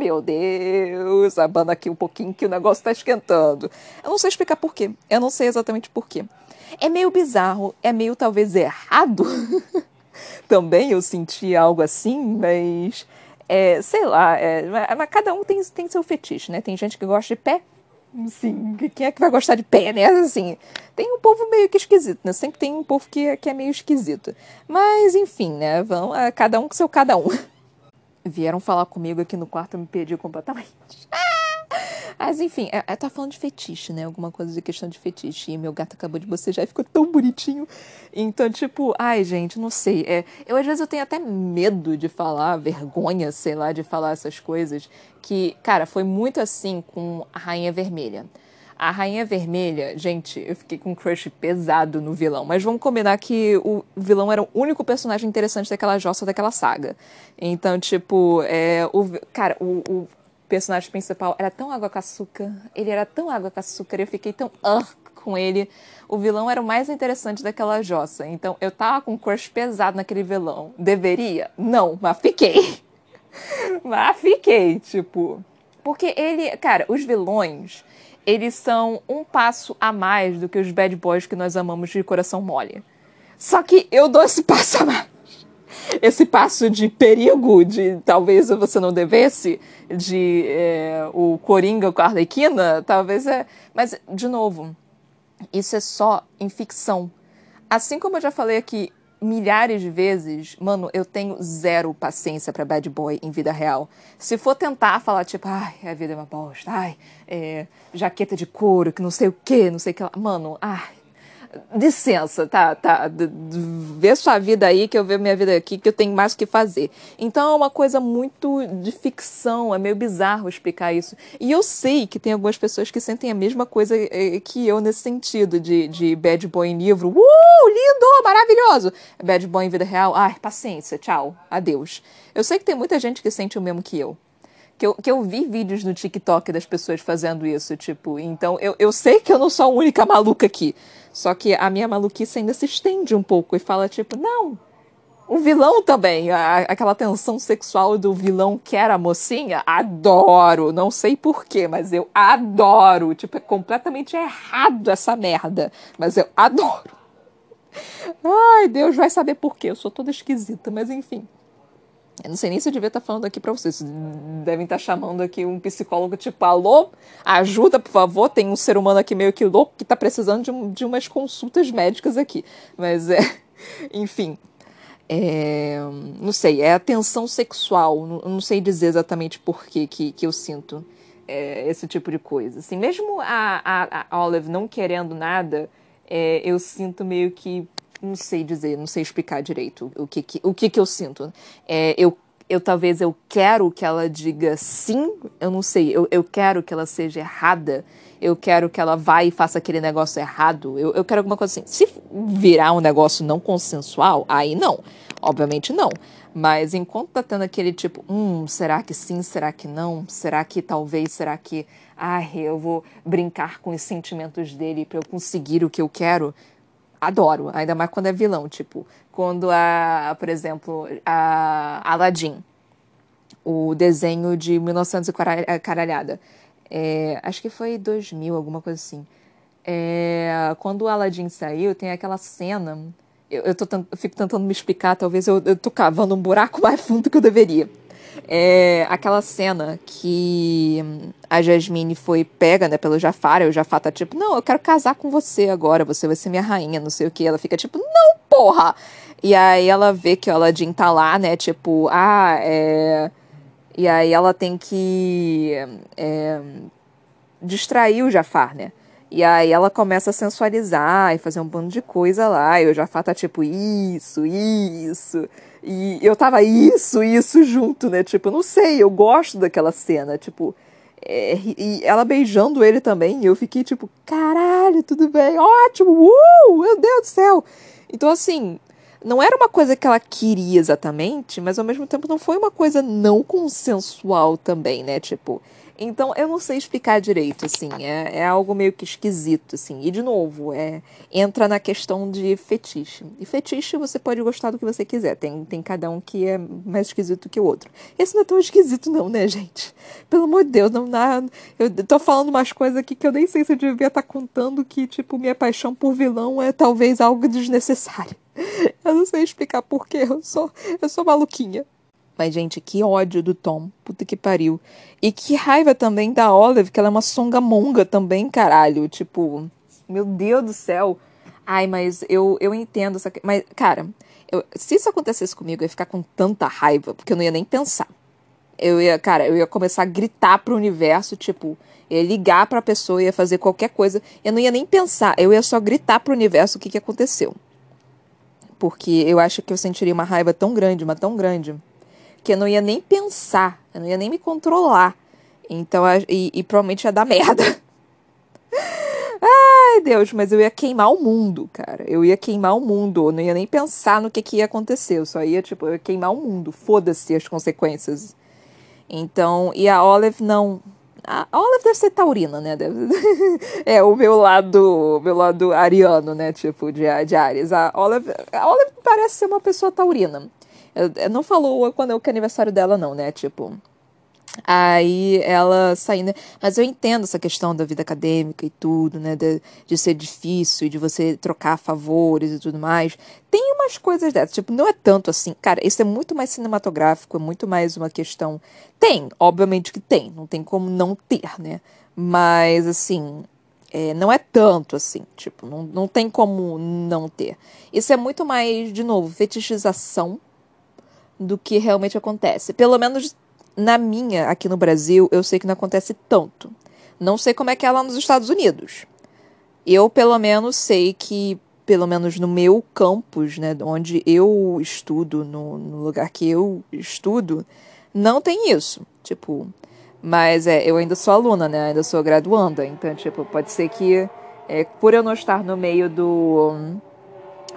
meu Deus, abana aqui um pouquinho que o negócio tá esquentando. Eu não sei explicar porquê. Eu não sei exatamente porquê. É meio bizarro, é meio talvez errado. Também eu senti algo assim, mas é, sei lá, é, mas cada um tem, tem seu fetiche, né? Tem gente que gosta de pé, sim, quem é que vai gostar de pé, né? Assim, tem um povo meio que esquisito, né? Sempre tem um povo que, que é meio esquisito. Mas, enfim, né? Vão, é, cada um com seu cada um. Vieram falar comigo aqui no quarto, eu me perdi completamente. Mas enfim, é, é, tá falando de fetiche, né? Alguma coisa de questão de fetiche. E meu gato acabou de bocejar e ficou tão bonitinho. Então, tipo, ai, gente, não sei. É, eu às vezes eu tenho até medo de falar, vergonha, sei lá, de falar essas coisas. Que, cara, foi muito assim com a Rainha Vermelha. A Rainha Vermelha, gente, eu fiquei com um crush pesado no vilão. Mas vamos combinar que o vilão era o único personagem interessante daquela jossa daquela saga. Então, tipo, é, o, cara, o, o personagem principal era tão água com açúcar, ele era tão água com açúcar, eu fiquei tão uh, com ele. O vilão era o mais interessante daquela jossa. Então eu tava com um crush pesado naquele vilão. Deveria? Não, mas fiquei. mas fiquei, tipo. Porque ele, cara, os vilões, eles são um passo a mais do que os bad boys que nós amamos de coração mole. Só que eu dou esse passo a mais esse passo de perigo, de talvez você não devesse, de é, o Coringa com a Arlequina, talvez é. Mas, de novo, isso é só em ficção. Assim como eu já falei aqui milhares de vezes, mano, eu tenho zero paciência para bad boy em vida real. Se for tentar falar, tipo, ai, a vida é uma bosta, ai, é, jaqueta de couro, que não sei o que, não sei o que lá. Mano, ai, licença, tá, tá, vê sua vida aí, que eu vejo minha vida aqui, que eu tenho mais o que fazer. Então é uma coisa muito de ficção, é meio bizarro explicar isso. E eu sei que tem algumas pessoas que sentem a mesma coisa eh, que eu nesse sentido, de, de bad boy em livro, uh, lindo, maravilhoso. Bad boy em vida real, ai, paciência, tchau, adeus. Eu sei que tem muita gente que sente o mesmo que eu que eu, que eu vi vídeos no TikTok das pessoas fazendo isso, tipo, então eu, eu sei que eu não sou a única maluca aqui. Só que a minha maluquice ainda se estende um pouco e fala, tipo, não, o vilão também, a, aquela tensão sexual do vilão que era a mocinha, adoro. Não sei porquê, mas eu adoro. Tipo, é completamente errado essa merda. Mas eu adoro. Ai, Deus vai saber porquê. Eu sou toda esquisita, mas enfim. Eu não sei nem se eu devia estar falando aqui para vocês. Devem estar chamando aqui um psicólogo tipo, alô, ajuda, por favor. Tem um ser humano aqui meio que louco que está precisando de, um, de umas consultas médicas aqui. Mas é. Enfim. É, não sei, é a tensão sexual. Não, não sei dizer exatamente por que, que, que eu sinto é, esse tipo de coisa. Assim, mesmo a, a, a Olive não querendo nada, é, eu sinto meio que não sei dizer, não sei explicar direito o que, que o que, que eu sinto. É, eu, eu talvez eu quero que ela diga sim, eu não sei, eu, eu quero que ela seja errada, eu quero que ela vá e faça aquele negócio errado, eu, eu quero alguma coisa assim. Se virar um negócio não consensual, aí não, obviamente não. Mas enquanto tá tendo aquele tipo, hum, será que sim, será que não? Será que talvez, será que, ai, eu vou brincar com os sentimentos dele para eu conseguir o que eu quero? Adoro, ainda mais quando é vilão, tipo, quando a, por exemplo, a Aladdin, o desenho de 1900 e caralhada, é, acho que foi 2000, alguma coisa assim. É, quando o Aladdin saiu, tem aquela cena. Eu, eu, tô, eu fico tentando me explicar, talvez eu, eu tô cavando um buraco mais fundo do que eu deveria. É aquela cena que a Jasmine foi pega, né, pelo Jafar, e o Jafar tá tipo, não, eu quero casar com você agora, você vai ser minha rainha, não sei o que. Ela fica tipo, não, porra! E aí ela vê que o Aladdin tá lá, né, tipo, ah, é. E aí ela tem que é, distrair o Jafar, né? E aí ela começa a sensualizar e fazer um bando de coisa lá. E o Jafar tá tipo, isso, isso. E eu tava isso, isso junto, né? Tipo, não sei, eu gosto daquela cena. Tipo, é, e ela beijando ele também. Eu fiquei tipo, caralho, tudo bem, ótimo, uh, meu Deus do céu. Então, assim, não era uma coisa que ela queria exatamente, mas ao mesmo tempo não foi uma coisa não consensual também, né? Tipo, então, eu não sei explicar direito, assim, é, é algo meio que esquisito, assim. E, de novo, é, entra na questão de fetiche. E fetiche você pode gostar do que você quiser, tem, tem cada um que é mais esquisito que o outro. Esse não é tão esquisito não, né, gente? Pelo amor de Deus, não dá... Eu tô falando umas coisas aqui que eu nem sei se eu devia estar tá contando que, tipo, minha paixão por vilão é talvez algo desnecessário. Eu não sei explicar porquê, eu sou, eu sou maluquinha. Mas, gente, que ódio do Tom. Puta que pariu. E que raiva também da Olive, que ela é uma songamonga também, caralho. Tipo, meu Deus do céu. Ai, mas eu, eu entendo essa. Mas, cara, eu, se isso acontecesse comigo, eu ia ficar com tanta raiva, porque eu não ia nem pensar. Eu ia, cara, eu ia começar a gritar pro universo, tipo, ia ligar pra pessoa, ia fazer qualquer coisa. Eu não ia nem pensar, eu ia só gritar pro universo o que, que aconteceu. Porque eu acho que eu sentiria uma raiva tão grande, uma tão grande, que eu não ia nem pensar, eu não ia nem me controlar. Então, e, e provavelmente ia dar merda. Ai, Deus, mas eu ia queimar o mundo, cara. Eu ia queimar o mundo. Eu não ia nem pensar no que, que ia acontecer. Eu só ia, tipo, eu ia queimar o mundo. Foda-se as consequências. Então, e a Olive não. A Olive deve ser taurina, né? Deve... é o meu lado, meu lado ariano, né? Tipo, de, de Ares. A Olive, a Olive parece ser uma pessoa taurina. Não falou quando é o aniversário dela, não, né? Tipo. Aí ela saindo. Mas eu entendo essa questão da vida acadêmica e tudo, né? De, de ser difícil, de você trocar favores e tudo mais. Tem umas coisas dessas. Tipo, não é tanto assim. Cara, isso é muito mais cinematográfico, é muito mais uma questão. Tem, obviamente que tem. Não tem como não ter, né? Mas, assim. É, não é tanto assim, tipo, não, não tem como não ter. Isso é muito mais, de novo, fetichização do que realmente acontece. Pelo menos na minha, aqui no Brasil, eu sei que não acontece tanto. Não sei como é que é lá nos Estados Unidos. Eu, pelo menos, sei que, pelo menos no meu campus, né, onde eu estudo, no, no lugar que eu estudo, não tem isso. Tipo, mas é, eu ainda sou aluna, né? Ainda sou graduanda. Então, tipo, pode ser que, é, por eu não estar no meio do,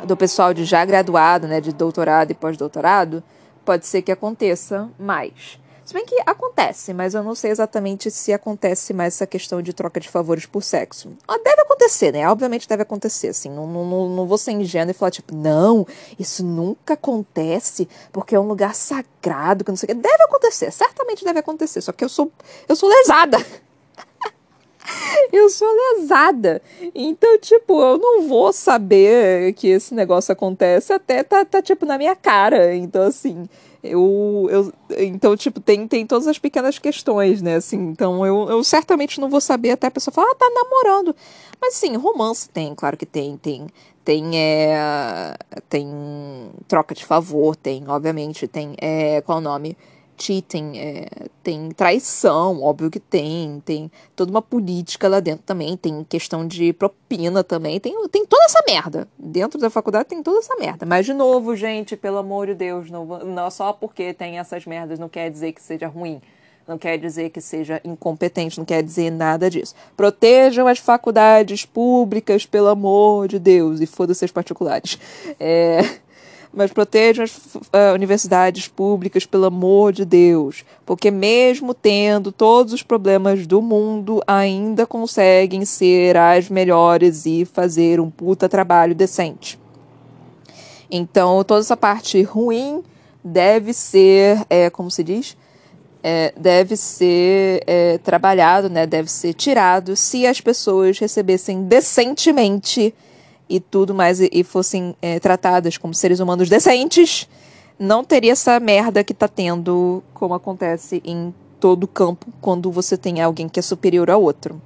do pessoal de já graduado, né? De doutorado e pós-doutorado, pode ser que aconteça mais. Se bem que acontece, mas eu não sei exatamente se acontece mais essa questão de troca de favores por sexo. Ah, deve acontecer, né? Obviamente deve acontecer, assim. Não, não, não vou ser ingênuo e falar, tipo, não, isso nunca acontece porque é um lugar sagrado, que não sei o quê. Deve acontecer, certamente deve acontecer. Só que eu sou, eu sou lesada. eu sou lesada. Então, tipo, eu não vou saber que esse negócio acontece até tá, tá tipo, na minha cara. Então, assim, eu, eu então tipo tem, tem todas as pequenas questões né assim. Então eu, eu certamente não vou saber até a pessoa falar ah tá namorando. Mas sim romance tem claro que tem. Tem tem é, tem troca de favor tem obviamente. Tem é, qual o nome cheating, é, tem traição, óbvio que tem, tem toda uma política lá dentro também, tem questão de propina também, tem, tem toda essa merda. Dentro da faculdade tem toda essa merda. Mas, de novo, gente, pelo amor de Deus, não, não só porque tem essas merdas não quer dizer que seja ruim. Não quer dizer que seja incompetente, não quer dizer nada disso. Protejam as faculdades públicas, pelo amor de Deus, e foda-se as particulares. É... mas protejam as uh, universidades públicas, pelo amor de Deus. Porque, mesmo tendo todos os problemas do mundo, ainda conseguem ser as melhores e fazer um puta trabalho decente. Então, toda essa parte ruim deve ser, é, como se diz? É, deve ser é, trabalhado, né? deve ser tirado se as pessoas recebessem decentemente e tudo mais e, e fossem é, tratadas como seres humanos decentes, não teria essa merda que tá tendo, como acontece em todo campo quando você tem alguém que é superior ao outro.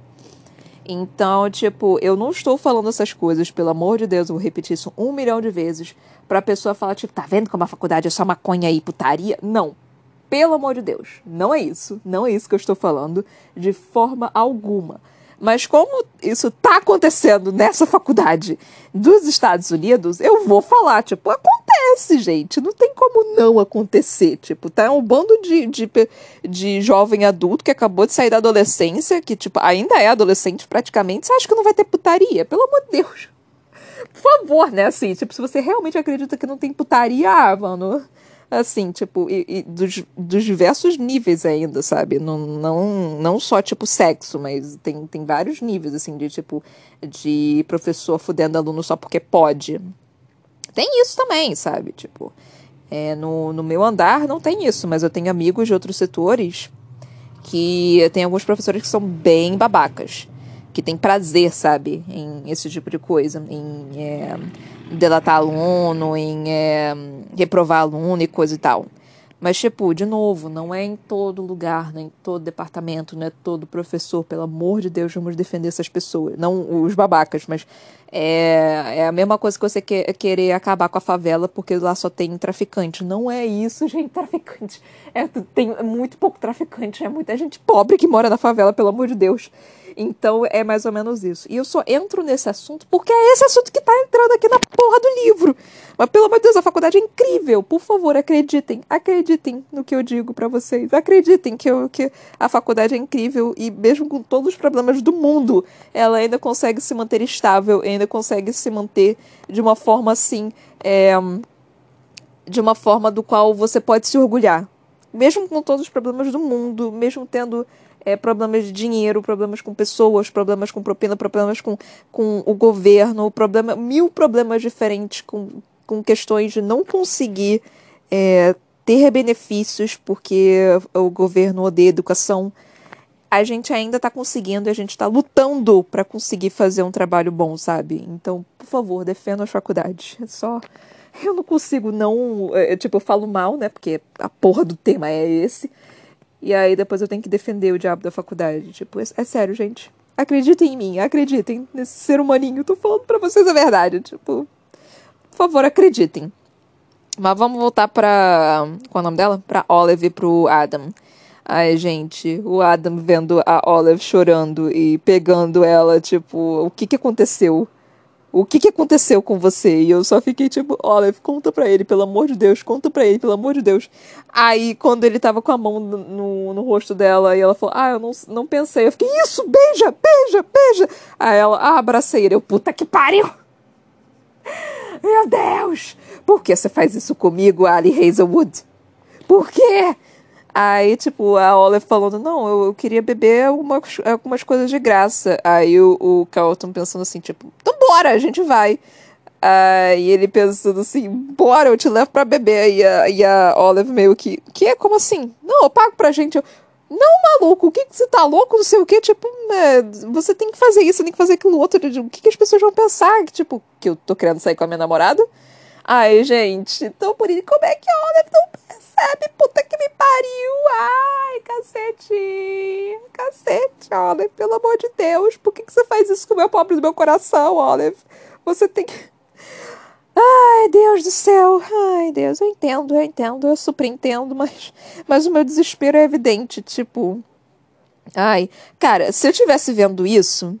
Então, tipo, eu não estou falando essas coisas, pelo amor de Deus, eu vou repetir isso um milhão de vezes, pra pessoa falar, tipo, tá vendo como a faculdade é só maconha e putaria? Não. Pelo amor de Deus. Não é isso. Não é isso que eu estou falando, de forma alguma. Mas como isso tá acontecendo nessa faculdade dos Estados Unidos, eu vou falar, tipo, acontece, gente. Não tem como não acontecer. Tipo, tá um bando de, de, de jovem adulto que acabou de sair da adolescência, que, tipo, ainda é adolescente praticamente. Você acha que não vai ter putaria? Pelo amor de Deus. Por favor, né? Assim, tipo, se você realmente acredita que não tem putaria, ah, mano assim, tipo, e, e dos, dos, diversos níveis ainda, sabe? Não, não, não só, tipo, sexo, mas tem, tem vários níveis, assim, de, tipo, de professor fudendo aluno só porque pode. Tem isso também, sabe? Tipo, é, no, no meu andar não tem isso, mas eu tenho amigos de outros setores que tem alguns professores que são bem babacas que tem prazer, sabe, em esse tipo de coisa, em é, delatar aluno, em é, reprovar aluno e coisa e tal. Mas, tipo, de novo, não é em todo lugar, nem em todo departamento, não é todo professor. Pelo amor de Deus, vamos defender essas pessoas. Não os babacas, mas é, é a mesma coisa que você que, querer acabar com a favela porque lá só tem traficante. Não é isso, gente. Traficante. É, tem muito pouco traficante. É muita gente pobre que mora na favela, pelo amor de Deus. Então é mais ou menos isso. E eu só entro nesse assunto porque é esse assunto que tá entrando aqui na porra do livro. Mas pelo amor de Deus, a faculdade é incrível. Por favor, acreditem. Acreditem no que eu digo para vocês. Acreditem que, eu, que a faculdade é incrível e mesmo com todos os problemas do mundo, ela ainda consegue se manter estável, ainda consegue se manter de uma forma assim. É, de uma forma do qual você pode se orgulhar. Mesmo com todos os problemas do mundo, mesmo tendo é, problemas de dinheiro, problemas com pessoas, problemas com propina, problemas com, com o governo, problema, mil problemas diferentes com, com questões de não conseguir é, ter benefícios porque o governo odeia educação. A gente ainda está conseguindo, a gente está lutando para conseguir fazer um trabalho bom, sabe? Então, por favor, defenda as faculdades. É só. Eu não consigo não. É, tipo, eu falo mal, né? Porque a porra do tema é esse. E aí depois eu tenho que defender o diabo da faculdade. Tipo, é, é sério, gente. Acreditem em mim, acreditem nesse ser humaninho. Tô falando pra vocês a verdade. Tipo, por favor, acreditem. Mas vamos voltar pra. Qual é o nome dela? Pra Olive e pro Adam. Ai, gente, o Adam vendo a Olive chorando e pegando ela, tipo, o que que aconteceu? O que, que aconteceu com você? E eu só fiquei tipo, Olive, conta pra ele, pelo amor de Deus, conta pra ele, pelo amor de Deus. Aí, quando ele tava com a mão no, no, no rosto dela, e ela falou, ah, eu não, não pensei. Eu fiquei, isso, beija, beija, beija. Aí ela, ah, abracei ele. Eu, puta que pariu! Meu Deus! Por que você faz isso comigo, Ali Hazelwood? Por quê? Aí, tipo, a Olive falando, não, eu, eu queria beber algumas, algumas coisas de graça. Aí o, o Carlton pensando assim, tipo, então bora, a gente vai. Aí ele pensando assim, bora, eu te levo pra beber. E a, e a Olive meio que, que é como assim? Não, eu pago pra gente. Eu, não, maluco, o que, que você tá louco? Não sei o que, tipo, é, você tem que fazer isso, tem que fazer aquilo outro. O que, que as pessoas vão pensar? Que, tipo, que eu tô querendo sair com a minha namorada? Ai, gente, então por isso, como é que a Olive não percebe? Puta que me pariu! Ai, cacete! Cacete, Olive, pelo amor de Deus, por que, que você faz isso com o meu pobre do meu coração, Olive? Você tem que. Ai, Deus do céu. Ai, Deus, eu entendo, eu entendo, eu super entendo, mas, mas o meu desespero é evidente. Tipo. Ai, cara, se eu tivesse vendo isso,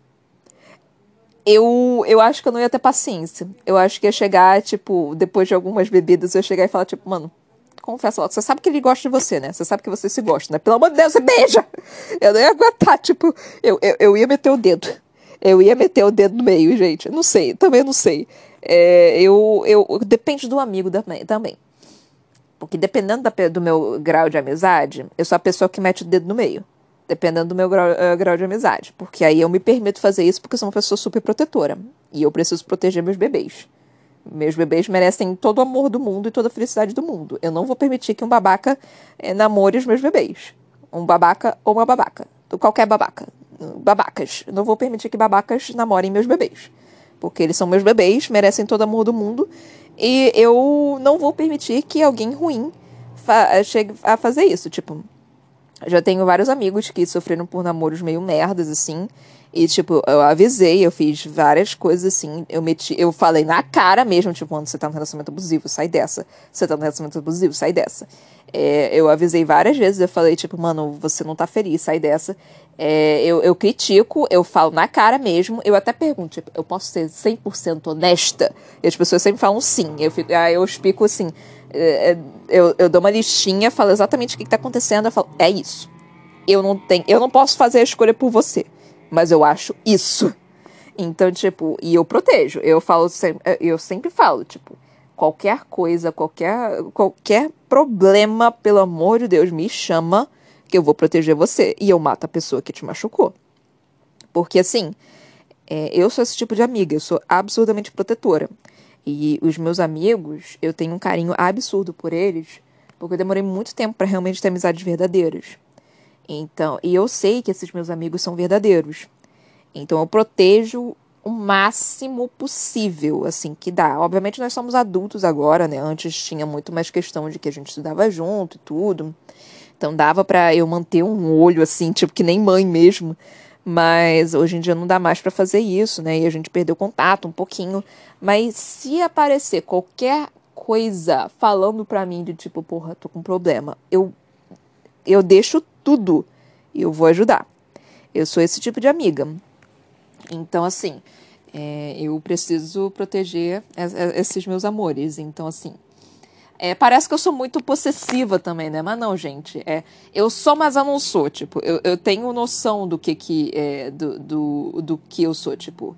eu, eu acho que eu não ia ter paciência. Eu acho que ia chegar, tipo, depois de algumas bebidas, eu ia chegar e falar, tipo, mano, confessa logo, você sabe que ele gosta de você, né? Você sabe que você se gosta, né? Pelo amor de Deus, você beija! Eu não ia aguentar, tipo, eu, eu, eu ia meter o dedo. Eu ia meter o dedo no meio, gente. Não sei, também não sei. É, eu, eu, depende do amigo também. Porque dependendo da, do meu grau de amizade, eu sou a pessoa que mete o dedo no meio. Dependendo do meu grau, uh, grau de amizade. Porque aí eu me permito fazer isso porque sou uma pessoa super protetora. E eu preciso proteger meus bebês. Meus bebês merecem todo o amor do mundo e toda a felicidade do mundo. Eu não vou permitir que um babaca eh, namore os meus bebês. Um babaca ou uma babaca. Qualquer babaca. Babacas. Eu não vou permitir que babacas namorem meus bebês. Porque eles são meus bebês, merecem todo o amor do mundo. E eu não vou permitir que alguém ruim fa chegue a fazer isso. Tipo, já tenho vários amigos que sofreram por namoros meio merdas, assim. E, tipo, eu avisei, eu fiz várias coisas assim. Eu meti, eu falei na cara mesmo, tipo, quando você tá num relacionamento abusivo, sai dessa. Você tá num relacionamento abusivo, sai dessa. É, eu avisei várias vezes, eu falei, tipo, mano, você não tá feliz, sai dessa. É, eu, eu critico, eu falo na cara mesmo, eu até pergunto, tipo, eu posso ser 100% honesta? E as pessoas sempre falam sim. Eu, fico, aí eu explico assim, eu, eu dou uma listinha, falo exatamente o que, que tá acontecendo, eu falo, é isso. Eu não tenho, eu não posso fazer a escolha por você mas eu acho isso. Então, tipo, e eu protejo. Eu falo sempre, eu sempre falo, tipo, qualquer coisa, qualquer qualquer problema, pelo amor de Deus, me chama que eu vou proteger você e eu mato a pessoa que te machucou. Porque assim, é, eu sou esse tipo de amiga, eu sou absurdamente protetora. E os meus amigos, eu tenho um carinho absurdo por eles, porque eu demorei muito tempo para realmente ter amizades verdadeiras. Então, e eu sei que esses meus amigos são verdadeiros. Então eu protejo o máximo possível, assim, que dá. Obviamente nós somos adultos agora, né? Antes tinha muito mais questão de que a gente estudava junto e tudo. Então dava para eu manter um olho assim, tipo que nem mãe mesmo. Mas hoje em dia não dá mais para fazer isso, né? E a gente perdeu contato um pouquinho. Mas se aparecer qualquer coisa falando pra mim de tipo, porra, tô com problema, eu eu deixo tudo e eu vou ajudar. Eu sou esse tipo de amiga. Então, assim, é, eu preciso proteger esses meus amores. Então, assim, é, parece que eu sou muito possessiva também, né? Mas não, gente. É, eu sou, mas eu não sou. Tipo, eu, eu tenho noção do que que é, do, do, do que eu sou. Tipo,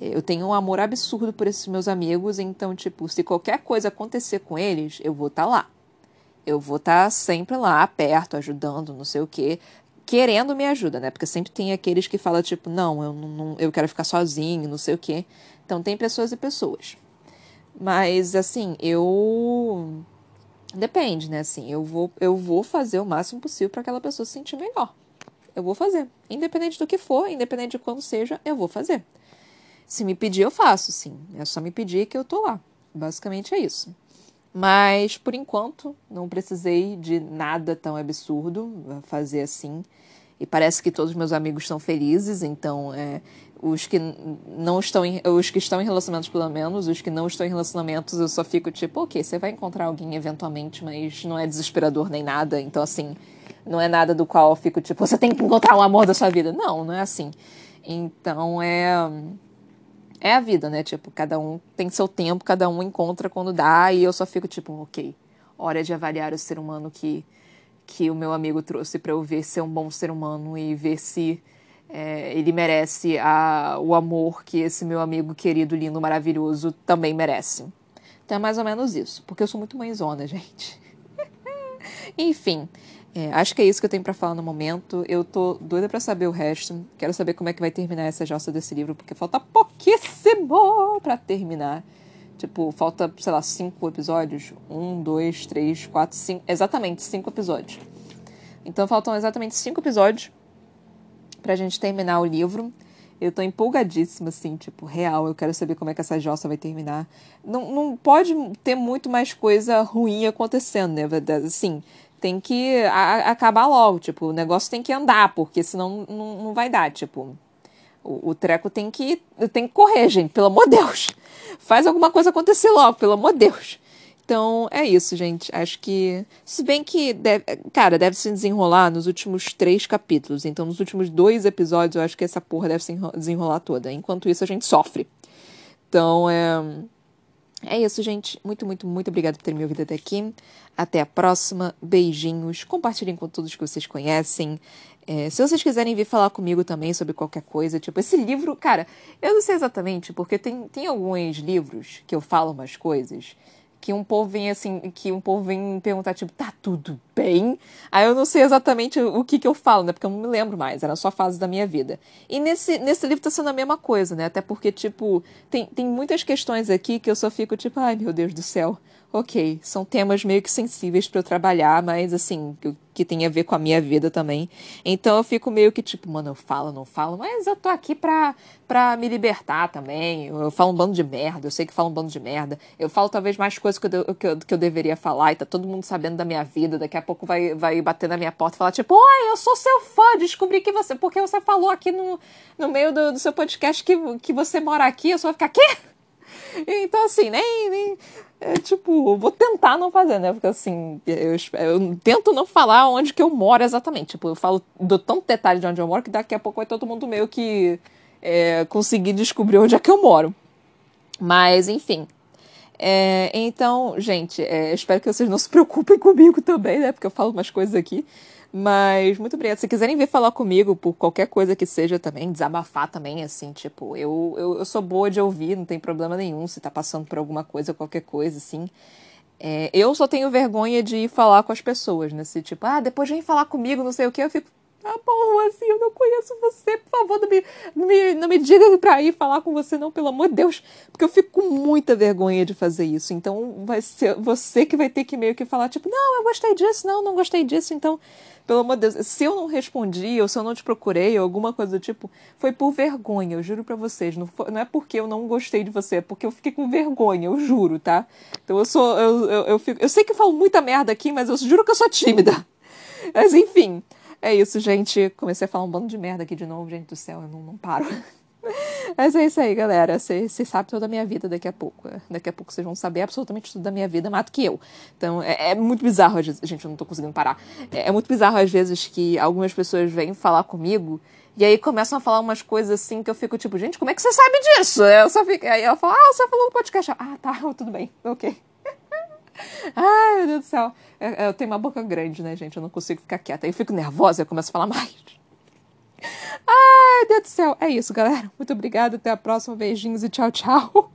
eu tenho um amor absurdo por esses meus amigos. Então, tipo, se qualquer coisa acontecer com eles, eu vou estar tá lá eu vou estar tá sempre lá, perto, ajudando, não sei o quê, querendo me ajuda, né? Porque sempre tem aqueles que falam, tipo, não, eu, não, eu quero ficar sozinho, não sei o quê. Então tem pessoas e pessoas. Mas, assim, eu. Depende, né? Assim, eu vou, eu vou fazer o máximo possível para aquela pessoa se sentir melhor. Eu vou fazer. Independente do que for, independente de quando seja, eu vou fazer. Se me pedir, eu faço, sim. É só me pedir que eu tô lá. Basicamente é isso. Mas, por enquanto, não precisei de nada tão absurdo fazer assim. E parece que todos os meus amigos estão felizes, então é, os que não estão em, os que estão em relacionamentos pelo menos, os que não estão em relacionamentos, eu só fico tipo, ok, você vai encontrar alguém eventualmente, mas não é desesperador nem nada. Então, assim, não é nada do qual eu fico tipo, você tem que encontrar o amor da sua vida. Não, não é assim. Então é é a vida, né? Tipo, cada um tem seu tempo, cada um encontra quando dá, e eu só fico tipo, ok, hora de avaliar o ser humano que, que o meu amigo trouxe para eu ver se é um bom ser humano e ver se é, ele merece a, o amor que esse meu amigo querido, lindo, maravilhoso também merece. Então é mais ou menos isso, porque eu sou muito mãezona, gente. Enfim. É, acho que é isso que eu tenho para falar no momento. Eu tô doida para saber o resto. Quero saber como é que vai terminar essa jossa desse livro, porque falta pouquíssimo para terminar. Tipo, falta, sei lá, cinco episódios. Um, dois, três, quatro, cinco. Exatamente, cinco episódios. Então faltam exatamente cinco episódios pra gente terminar o livro. Eu tô empolgadíssima, assim, tipo, real. Eu quero saber como é que essa jossa vai terminar. Não, não pode ter muito mais coisa ruim acontecendo, né? Assim, tem que acabar logo, tipo, o negócio tem que andar, porque senão não, não vai dar, tipo. O, o, treco tem que, tem que correr, gente, pelo amor de Deus. Faz alguma coisa acontecer logo, pelo amor de Deus. Então, é isso, gente. Acho que. Se bem que. Deve, cara, deve se desenrolar nos últimos três capítulos. Então, nos últimos dois episódios, eu acho que essa porra deve se desenrolar toda. Enquanto isso, a gente sofre. Então, é. É isso, gente. Muito, muito, muito obrigada por ter me ouvido até aqui. Até a próxima. Beijinhos. Compartilhem com todos que vocês conhecem. É, se vocês quiserem vir falar comigo também sobre qualquer coisa, tipo, esse livro, cara, eu não sei exatamente, porque tem, tem alguns livros que eu falo umas coisas que um povo vem assim, que um povo vem perguntar, tipo, tá tudo bem? Aí eu não sei exatamente o que que eu falo, né? Porque eu não me lembro mais, era só fase da minha vida. E nesse, nesse livro tá sendo a mesma coisa, né? Até porque, tipo, tem, tem muitas questões aqui que eu só fico, tipo, ai meu Deus do céu ok, são temas meio que sensíveis para eu trabalhar, mas assim, que, tem a ver com a minha vida também. Então eu fico meio que tipo, mano, eu falo, não falo, mas eu tô aqui pra, pra me libertar também. Eu falo um bando de merda, eu sei que falo um bando de merda. Eu falo talvez mais coisas que eu, que eu, que eu deveria falar e tá todo mundo sabendo da minha vida. Daqui a pouco vai, vai bater na minha porta e falar, tipo, oi, eu sou seu fã, descobri que você. Porque você falou aqui no, no meio do, do seu podcast que, que você mora aqui, eu só vou ficar, quê? Então, assim, nem, nem é, tipo, vou tentar não fazer, né? Porque assim, eu, eu, tento não falar onde que eu moro exatamente. Tipo, eu falo, dou tanto detalhe de onde eu moro que daqui a pouco vai todo mundo meio que é, conseguir descobrir onde é que eu moro. Mas, enfim. É, então, gente, é, espero que vocês não se preocupem comigo também, né? Porque eu falo umas coisas aqui. Mas muito obrigada. Se quiserem vir falar comigo por qualquer coisa que seja também, desabafar também, assim, tipo, eu, eu, eu sou boa de ouvir, não tem problema nenhum se tá passando por alguma coisa, qualquer coisa, assim. É, eu só tenho vergonha de ir falar com as pessoas, né? Se tipo, ah, depois vem falar comigo, não sei o que, eu fico, tá bom, assim, eu não conheço você, por favor, não me, me, não me diga pra ir falar com você, não, pelo amor de Deus, porque eu fico com muita vergonha de fazer isso. Então vai ser você que vai ter que meio que falar, tipo, não, eu gostei disso, não, não gostei disso, então pelo amor de Deus, se eu não respondi, ou se eu não te procurei, ou alguma coisa do tipo, foi por vergonha, eu juro pra vocês. Não, foi, não é porque eu não gostei de você, é porque eu fiquei com vergonha, eu juro, tá? Então eu sou. Eu, eu, eu, fico, eu sei que eu falo muita merda aqui, mas eu juro que eu sou tímida. Mas enfim, é isso, gente. Comecei a falar um bando de merda aqui de novo, gente do céu, eu não, não paro. Mas é isso aí, galera. Vocês sabem toda a minha vida daqui a pouco. Daqui a pouco vocês vão saber absolutamente tudo da minha vida, mais do que eu. Então é, é muito bizarro, gente, eu não tô conseguindo parar. É, é, muito bizarro às vezes que algumas pessoas vêm falar comigo e aí começam a falar umas coisas assim que eu fico tipo, gente, como é que você sabe disso? Eu só fico, aí ela fala, ah, você falou no podcast. Ah, tá, tudo bem, ok. Ai, meu Deus do céu. Eu, eu tenho uma boca grande, né, gente? Eu não consigo ficar quieta. Eu fico nervosa eu começo a falar mais. Ai, Deus do céu. É isso, galera. Muito obrigada. Até a próxima. Beijinhos e tchau, tchau.